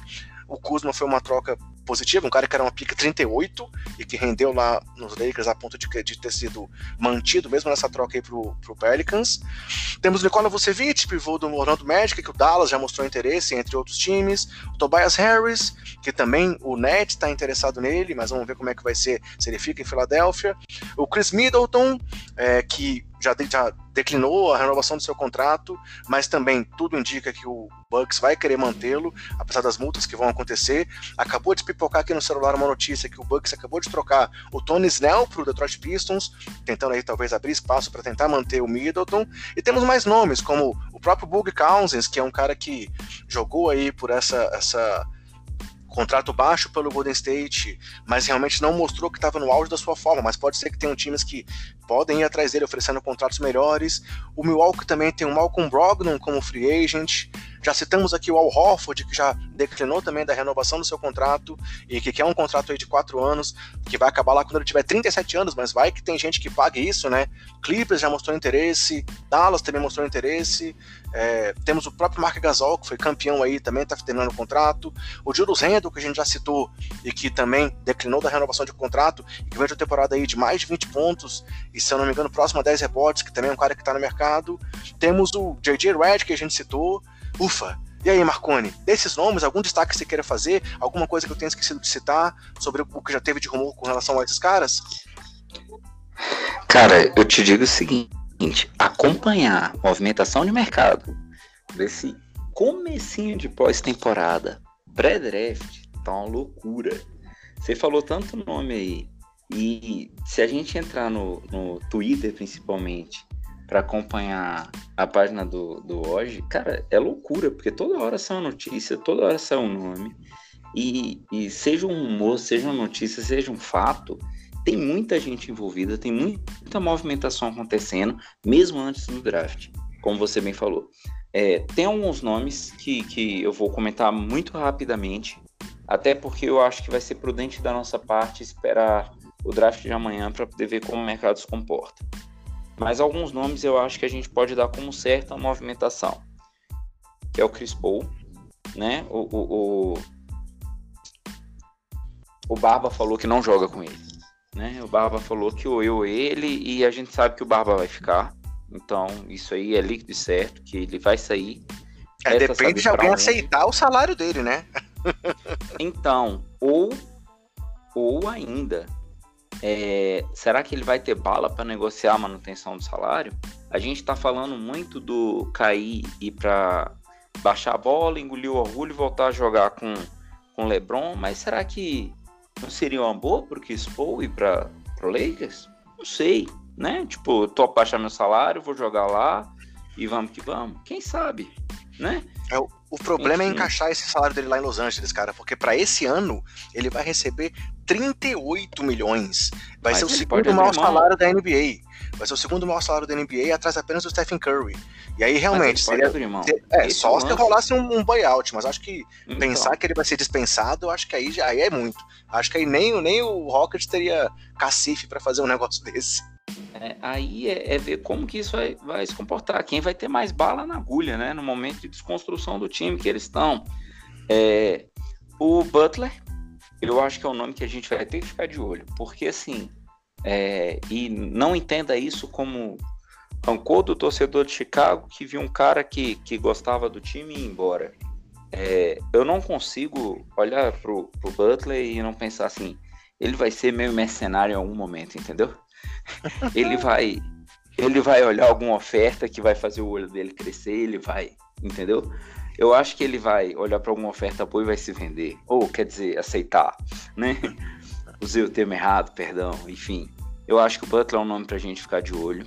o Kuzma foi uma troca positivo, um cara que era uma pica 38 e que rendeu lá nos Lakers a ponto de, de ter sido mantido, mesmo nessa troca aí pro, pro Pelicans. Temos o Nikola Vucevic, pivô do Orlando Magic, que o Dallas já mostrou interesse, entre outros times. O Tobias Harris, que também o Nets está interessado nele, mas vamos ver como é que vai ser se ele fica em Filadélfia. O Chris Middleton, é, que já, já declinou a renovação do seu contrato, mas também tudo indica que o Bucks vai querer mantê-lo, apesar das multas que vão acontecer. Acabou de pipocar aqui no celular uma notícia que o Bucks acabou de trocar o Tony Snell para o Detroit Pistons, tentando aí talvez abrir espaço para tentar manter o Middleton. E temos mais nomes, como o próprio Bug Cousins, que é um cara que jogou aí por essa essa contrato baixo pelo Golden State, mas realmente não mostrou que estava no auge da sua forma. Mas pode ser que tenham times que podem ir atrás dele oferecendo contratos melhores. O Milwaukee também tem o Malcolm Brogdon como free agent. Já citamos aqui o Al Horford, que já declinou também da renovação do seu contrato e que quer um contrato aí de quatro anos, que vai acabar lá quando ele tiver 37 anos, mas vai que tem gente que pague isso, né? Clippers já mostrou interesse, Dallas também mostrou interesse. É, temos o próprio Mark Gasol, que foi campeão aí, também está terminando o contrato. O Julius Randle, que a gente já citou e que também declinou da renovação de contrato e que vem de uma temporada aí de mais de 20 pontos e, se eu não me engano, próximo a 10 rebotes, que também é um cara que está no mercado. Temos o J.J. Redd, que a gente citou. Ufa! E aí, Marconi, desses nomes, algum destaque que você queira fazer? Alguma coisa que eu tenha esquecido de citar sobre o que já teve de rumor com relação a esses caras? Cara, eu te digo o seguinte: acompanhar movimentação de mercado desse comecinho de pós-temporada, pré-draft, tá uma loucura. Você falou tanto nome aí. E se a gente entrar no, no Twitter, principalmente, para acompanhar a página do, do hoje, cara, é loucura, porque toda hora sai uma notícia, toda hora sai um nome. E, e seja um rumor, seja uma notícia, seja um fato, tem muita gente envolvida, tem muita movimentação acontecendo, mesmo antes do draft, como você bem falou. É, tem alguns nomes que, que eu vou comentar muito rapidamente, até porque eu acho que vai ser prudente da nossa parte esperar o draft de amanhã para poder ver como o mercado se comporta. Mas alguns nomes eu acho que a gente pode dar como certa movimentação. Que é o Chris Paul, né? O, o, o, o Barba falou que não joga com ele. Né? O Barba falou que o eu ele e a gente sabe que o Barba vai ficar. Então, isso aí é líquido e certo, que ele vai sair. É, depende de alguém aceitar o salário dele, né? então, ou ou ainda é, será que ele vai ter bala para negociar a manutenção do salário? A gente está falando muito do cair e para baixar a bola, engolir o orgulho e voltar a jogar com com LeBron, mas será que não seria uma boa para o e para o Lakers? Não sei. né? Tipo, tô baixar meu salário, vou jogar lá e vamos que vamos. Quem sabe, né? É, o problema é Enfim. é encaixar esse salário dele lá em Los Angeles, cara, porque para esse ano ele vai receber 38 milhões. Vai Mas ser o segundo maior salário da NBA. Vai ser o segundo maior salário da NBA, atrás apenas do Stephen Curry. E aí, realmente, seria, é, só se rolasse um, um buyout, mas acho que então. pensar que ele vai ser dispensado, acho que aí já aí é muito. Acho que aí nem, nem o Rockets teria cacife para fazer um negócio desse. É, aí é, é, ver como que isso vai, vai, se comportar. Quem vai ter mais bala na agulha, né? No momento de desconstrução do time que eles estão. É, o Butler, eu acho que é o nome que a gente vai ter que ficar de olho. Porque assim, é, e não entenda isso como rancor do torcedor de Chicago que viu um cara que, que gostava do time e ir embora. É, eu não consigo olhar pro, pro Butler e não pensar assim, ele vai ser meio mercenário em algum momento, entendeu? Ele vai ele vai olhar alguma oferta que vai fazer o olho dele crescer, ele vai, entendeu? Eu acho que ele vai olhar para alguma oferta boa e vai se vender, ou quer dizer, aceitar, né? Usei o termo errado, perdão, enfim. Eu acho que o Butler é um nome pra gente ficar de olho.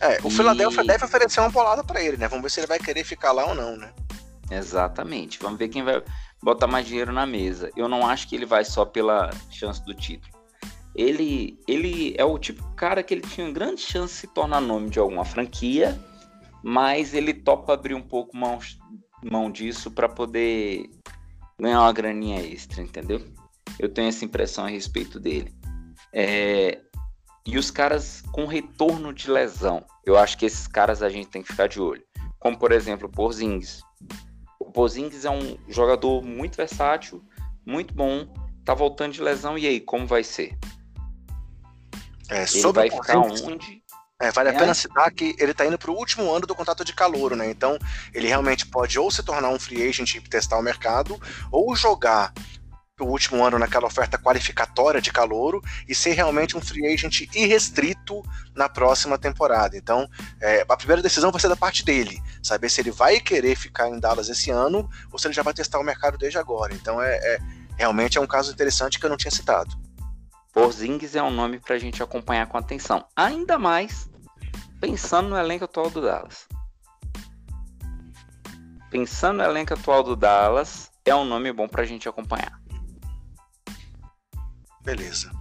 É, o e... Philadelphia deve oferecer uma bolada para ele, né? Vamos ver se ele vai querer ficar lá ou não, né? Exatamente. Vamos ver quem vai botar mais dinheiro na mesa. Eu não acho que ele vai só pela chance do título ele, ele é o tipo de cara que ele tinha grande chance de se tornar nome de alguma franquia, mas ele topa abrir um pouco mão, mão disso para poder ganhar uma graninha extra, entendeu? Eu tenho essa impressão a respeito dele. É, e os caras com retorno de lesão, eu acho que esses caras a gente tem que ficar de olho. Como, por exemplo, o Porzingis. O Porzingis é um jogador muito versátil, muito bom, tá voltando de lesão, e aí, como vai ser? É, ele sobre vai ficar onde? É, vale é. a pena citar que ele está indo para o último ano do contrato de calouro, né? Então, ele realmente pode ou se tornar um free agent e testar o mercado, ou jogar o último ano naquela oferta qualificatória de calouro e ser realmente um free agent irrestrito na próxima temporada. Então, é, a primeira decisão vai ser da parte dele, saber se ele vai querer ficar em Dallas esse ano ou se ele já vai testar o mercado desde agora. Então, é, é realmente é um caso interessante que eu não tinha citado. Porzingis é um nome para a gente acompanhar com atenção, ainda mais pensando no elenco atual do Dallas. Pensando no elenco atual do Dallas, é um nome bom para a gente acompanhar. Beleza.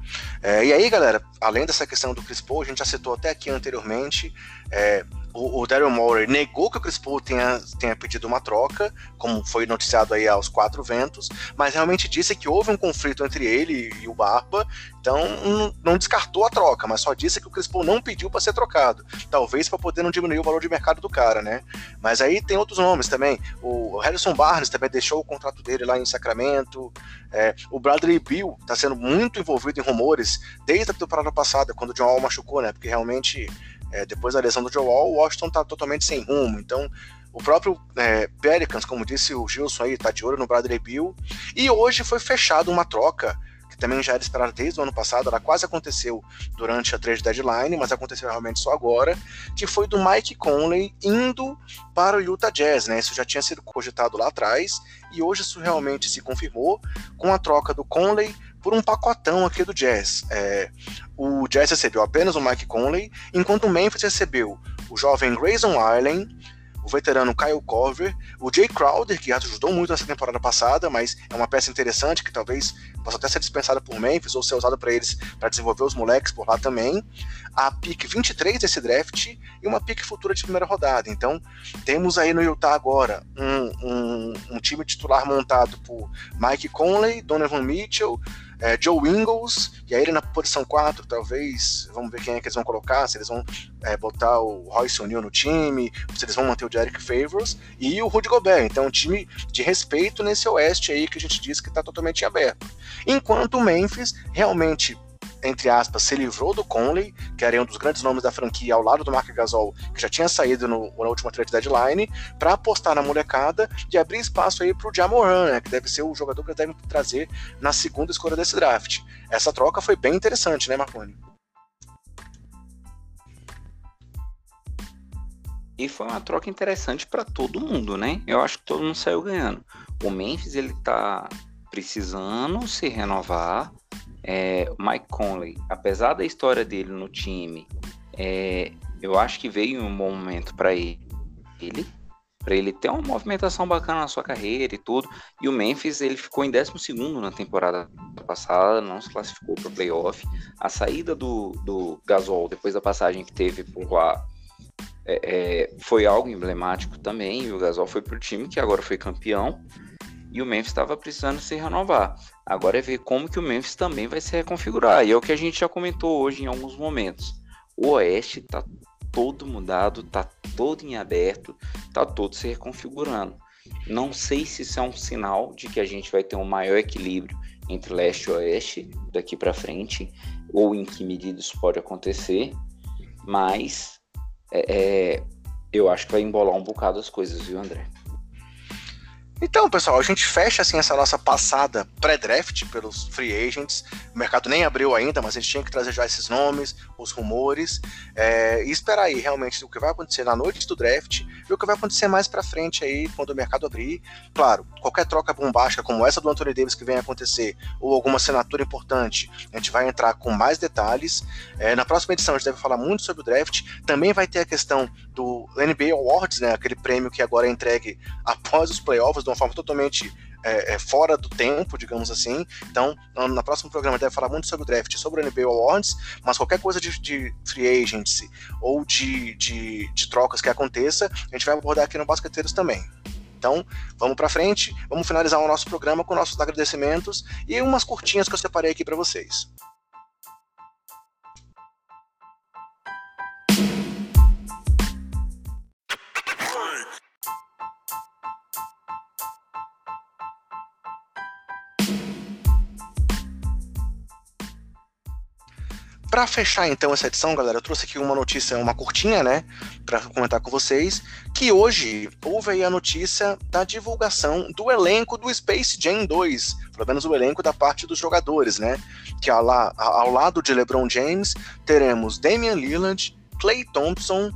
É, e aí, galera, além dessa questão do Chris Paul, a gente já citou até aqui anteriormente, é, o, o Daryl Morey negou que o Chris Paul tenha, tenha pedido uma troca, como foi noticiado aí aos quatro ventos, mas realmente disse que houve um conflito entre ele e o Barba, então não, descartou a troca, mas só disse que o Chris Paul não pediu para ser trocado, talvez para poder não diminuir o valor de mercado do cara, né? Mas aí tem outros nomes também, o Harrison Barnes também deixou o contrato dele lá em Sacramento, é, o Bradley Bill está sendo muito envolvido em rumores desde a temporada passada, quando o John Wall machucou, né? Porque realmente é, depois da lesão do Joe Wall, o Washington está totalmente sem rumo. Então, o próprio é, Pelicans, como disse o Gilson aí, está de olho no Bradley Bill. E hoje foi fechada uma troca, que também já era esperada desde o ano passado, ela quase aconteceu durante a trade deadline, mas aconteceu realmente só agora, que foi do Mike Conley indo para o Utah Jazz, né? Isso já tinha sido cogitado lá atrás, e hoje isso realmente se confirmou com a troca do Conley por um pacotão aqui do Jazz. É, o Jazz recebeu apenas o Mike Conley, enquanto o Memphis recebeu o jovem Grayson Allen, o veterano Kyle Cover, o Jay Crowder, que ajudou muito nessa temporada passada, mas é uma peça interessante que talvez possa até ser dispensada por Memphis ou ser usada para eles para desenvolver os moleques por lá também. A pick 23 desse draft e uma pick futura de primeira rodada. Então, temos aí no Utah agora um, um, um time titular montado por Mike Conley, Donovan Mitchell, é, Joe Ingles, e aí ele na posição 4, talvez, vamos ver quem é que eles vão colocar, se eles vão é, botar o Royce O'Neal no time, se eles vão manter o Derek Favors, e o Rudy Gobert, então um time de respeito nesse oeste aí que a gente diz que está totalmente aberto. Enquanto o Memphis realmente entre aspas, se livrou do Conley, que era um dos grandes nomes da franquia, ao lado do Mark Gasol, que já tinha saído no, na última trade deadline, para apostar na molecada e abrir espaço aí pro Jamoran, né, que deve ser o jogador que eles devem trazer na segunda escolha desse draft. Essa troca foi bem interessante, né, Marconi? E foi uma troca interessante para todo mundo, né? Eu acho que todo mundo saiu ganhando. O Memphis ele tá precisando se renovar, é, Mike Conley, apesar da história dele no time É, eu acho que veio um bom momento para ele, para ele ter uma movimentação bacana na sua carreira e tudo. E o Memphis ele ficou em 12 na temporada passada, não se classificou para o playoff. A saída do, do Gasol depois da passagem que teve por lá é, é, foi algo emblemático também. E o Gasol foi para o time que agora foi campeão. E o Memphis estava precisando se renovar. Agora é ver como que o Memphis também vai se reconfigurar. E é o que a gente já comentou hoje em alguns momentos. O Oeste está todo mudado, está todo em aberto, está todo se reconfigurando. Não sei se isso é um sinal de que a gente vai ter um maior equilíbrio entre leste e oeste daqui para frente, ou em que medida isso pode acontecer, mas é, é, eu acho que vai embolar um bocado as coisas, viu, André? Então, pessoal, a gente fecha assim essa nossa passada pré-draft pelos free agents. O mercado nem abriu ainda, mas a gente tinha que trazer já esses nomes, os rumores, é, e esperar aí realmente o que vai acontecer na noite do draft e o que vai acontecer mais para frente aí quando o mercado abrir. Claro, qualquer troca bombástica como essa do Anthony Davis que vem acontecer ou alguma assinatura importante, a gente vai entrar com mais detalhes. É, na próxima edição a gente deve falar muito sobre o draft. Também vai ter a questão do NBA Awards, né, aquele prêmio que agora é entregue após os playoffs do uma forma totalmente é, é, fora do tempo, digamos assim. Então, no próximo programa deve falar muito sobre o draft, sobre o NBA Awards, mas qualquer coisa de, de free agency ou de, de, de, trocas que aconteça, a gente vai abordar aqui no Basqueteiros também. Então, vamos para frente, vamos finalizar o nosso programa com nossos agradecimentos e umas curtinhas que eu separei aqui para vocês. Para fechar então essa edição, galera, eu trouxe aqui uma notícia, uma curtinha, né, para comentar com vocês, que hoje houve aí a notícia da divulgação do elenco do Space Jam 2, pelo menos o elenco da parte dos jogadores, né, que ao, lá, ao lado de LeBron James teremos Damian Lillard, Clay Thompson,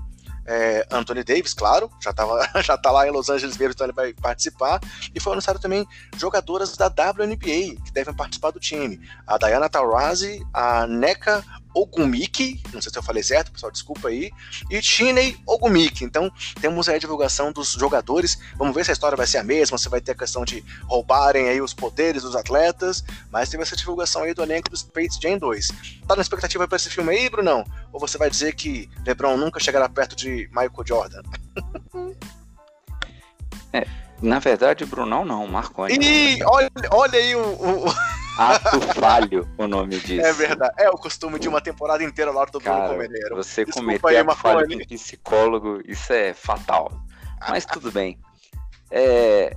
é, Anthony Davis, claro, já, tava, já tá lá em Los Angeles mesmo, então ele vai participar. E foi anunciado também jogadoras da WNBA que devem participar do time. A Diana Taurasi, a Neka Ogumiki, não sei se eu falei certo, pessoal, desculpa aí, e Shinei Ogumiki. Então, temos aí a divulgação dos jogadores. Vamos ver se a história vai ser a mesma, se vai ter a questão de roubarem aí os poderes dos atletas, mas teve essa divulgação aí do elenco do Space Jam 2. Tá na expectativa para esse filme aí, Brunão? Ou você vai dizer que LeBron nunca chegará perto de Michael Jordan? é, na verdade, Brunão não, Marconi. Ih, olha, olha aí o... o... Ato falho, o nome disso. É verdade. É o costume de uma temporada inteira lá do Bruno Comeneiro. Você Desculpa cometer aí, falha com psicólogo, isso é fatal. Mas tudo bem. É,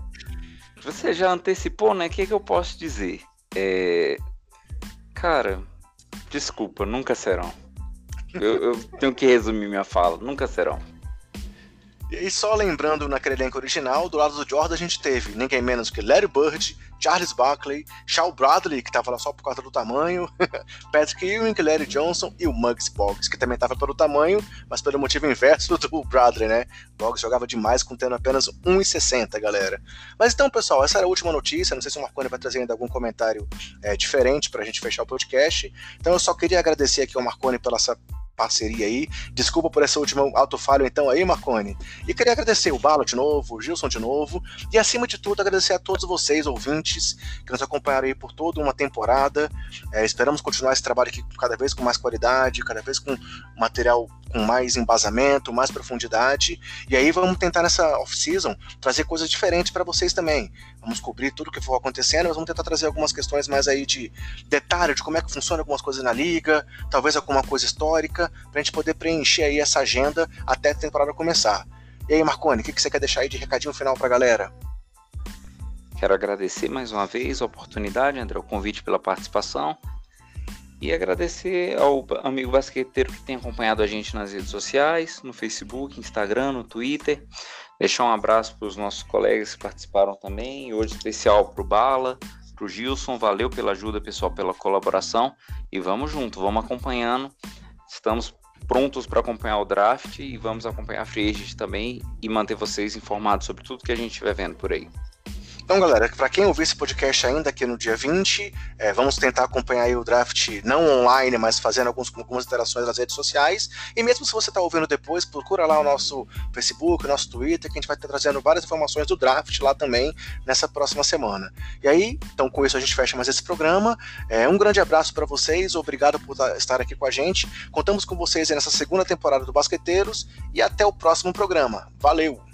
você já antecipou, né? O que, que eu posso dizer? É, cara, desculpa, nunca serão. Eu, eu tenho que resumir minha fala, nunca serão. E só lembrando naquele elenco original, do lado do Jordan a gente teve ninguém menos que Larry Bird, Charles Barkley, Shaw Bradley, que estava lá só por causa do tamanho, Patrick Ewing, Larry Johnson e o Muggs Boggs, que também estava pelo tamanho, mas pelo motivo inverso do Bradley, né? Boggs jogava demais com tendo apenas 1,60, galera. Mas então, pessoal, essa era a última notícia. Não sei se o Marconi vai trazer ainda algum comentário é, diferente para a gente fechar o podcast. Então eu só queria agradecer aqui ao Marconi pela essa parceria aí. Desculpa por essa última autofalho então aí, Marconi. E queria agradecer o Bala de novo, o Gilson de novo, e acima de tudo agradecer a todos vocês, ouvintes, que nos acompanharam aí por toda uma temporada. É, esperamos continuar esse trabalho aqui cada vez com mais qualidade, cada vez com material com mais embasamento, mais profundidade. E aí vamos tentar nessa off-season trazer coisas diferentes para vocês também. Vamos cobrir tudo que for acontecendo, mas vamos tentar trazer algumas questões mais aí de detalhe de como é que funciona algumas coisas na liga, talvez alguma coisa histórica, para a gente poder preencher aí essa agenda até a temporada começar. E aí, Marconi, o que, que você quer deixar aí de recadinho final para a galera? Quero agradecer mais uma vez a oportunidade, André, o convite pela participação. E agradecer ao amigo basqueteiro que tem acompanhado a gente nas redes sociais, no Facebook, Instagram, no Twitter. Deixar um abraço para os nossos colegas que participaram também. Hoje especial para o Bala, para o Gilson. Valeu pela ajuda, pessoal, pela colaboração. E vamos junto, vamos acompanhando. Estamos prontos para acompanhar o draft e vamos acompanhar a free agent também e manter vocês informados sobre tudo que a gente estiver vendo por aí. Então, galera, para quem ouvir esse podcast ainda aqui no dia 20, é, vamos tentar acompanhar o draft não online, mas fazendo alguns, algumas interações nas redes sociais. E mesmo se você está ouvindo depois, procura lá o nosso Facebook, o nosso Twitter, que a gente vai estar trazendo várias informações do draft lá também nessa próxima semana. E aí, então com isso a gente fecha mais esse programa. É, um grande abraço para vocês, obrigado por estar aqui com a gente. Contamos com vocês nessa segunda temporada do Basqueteiros e até o próximo programa. Valeu!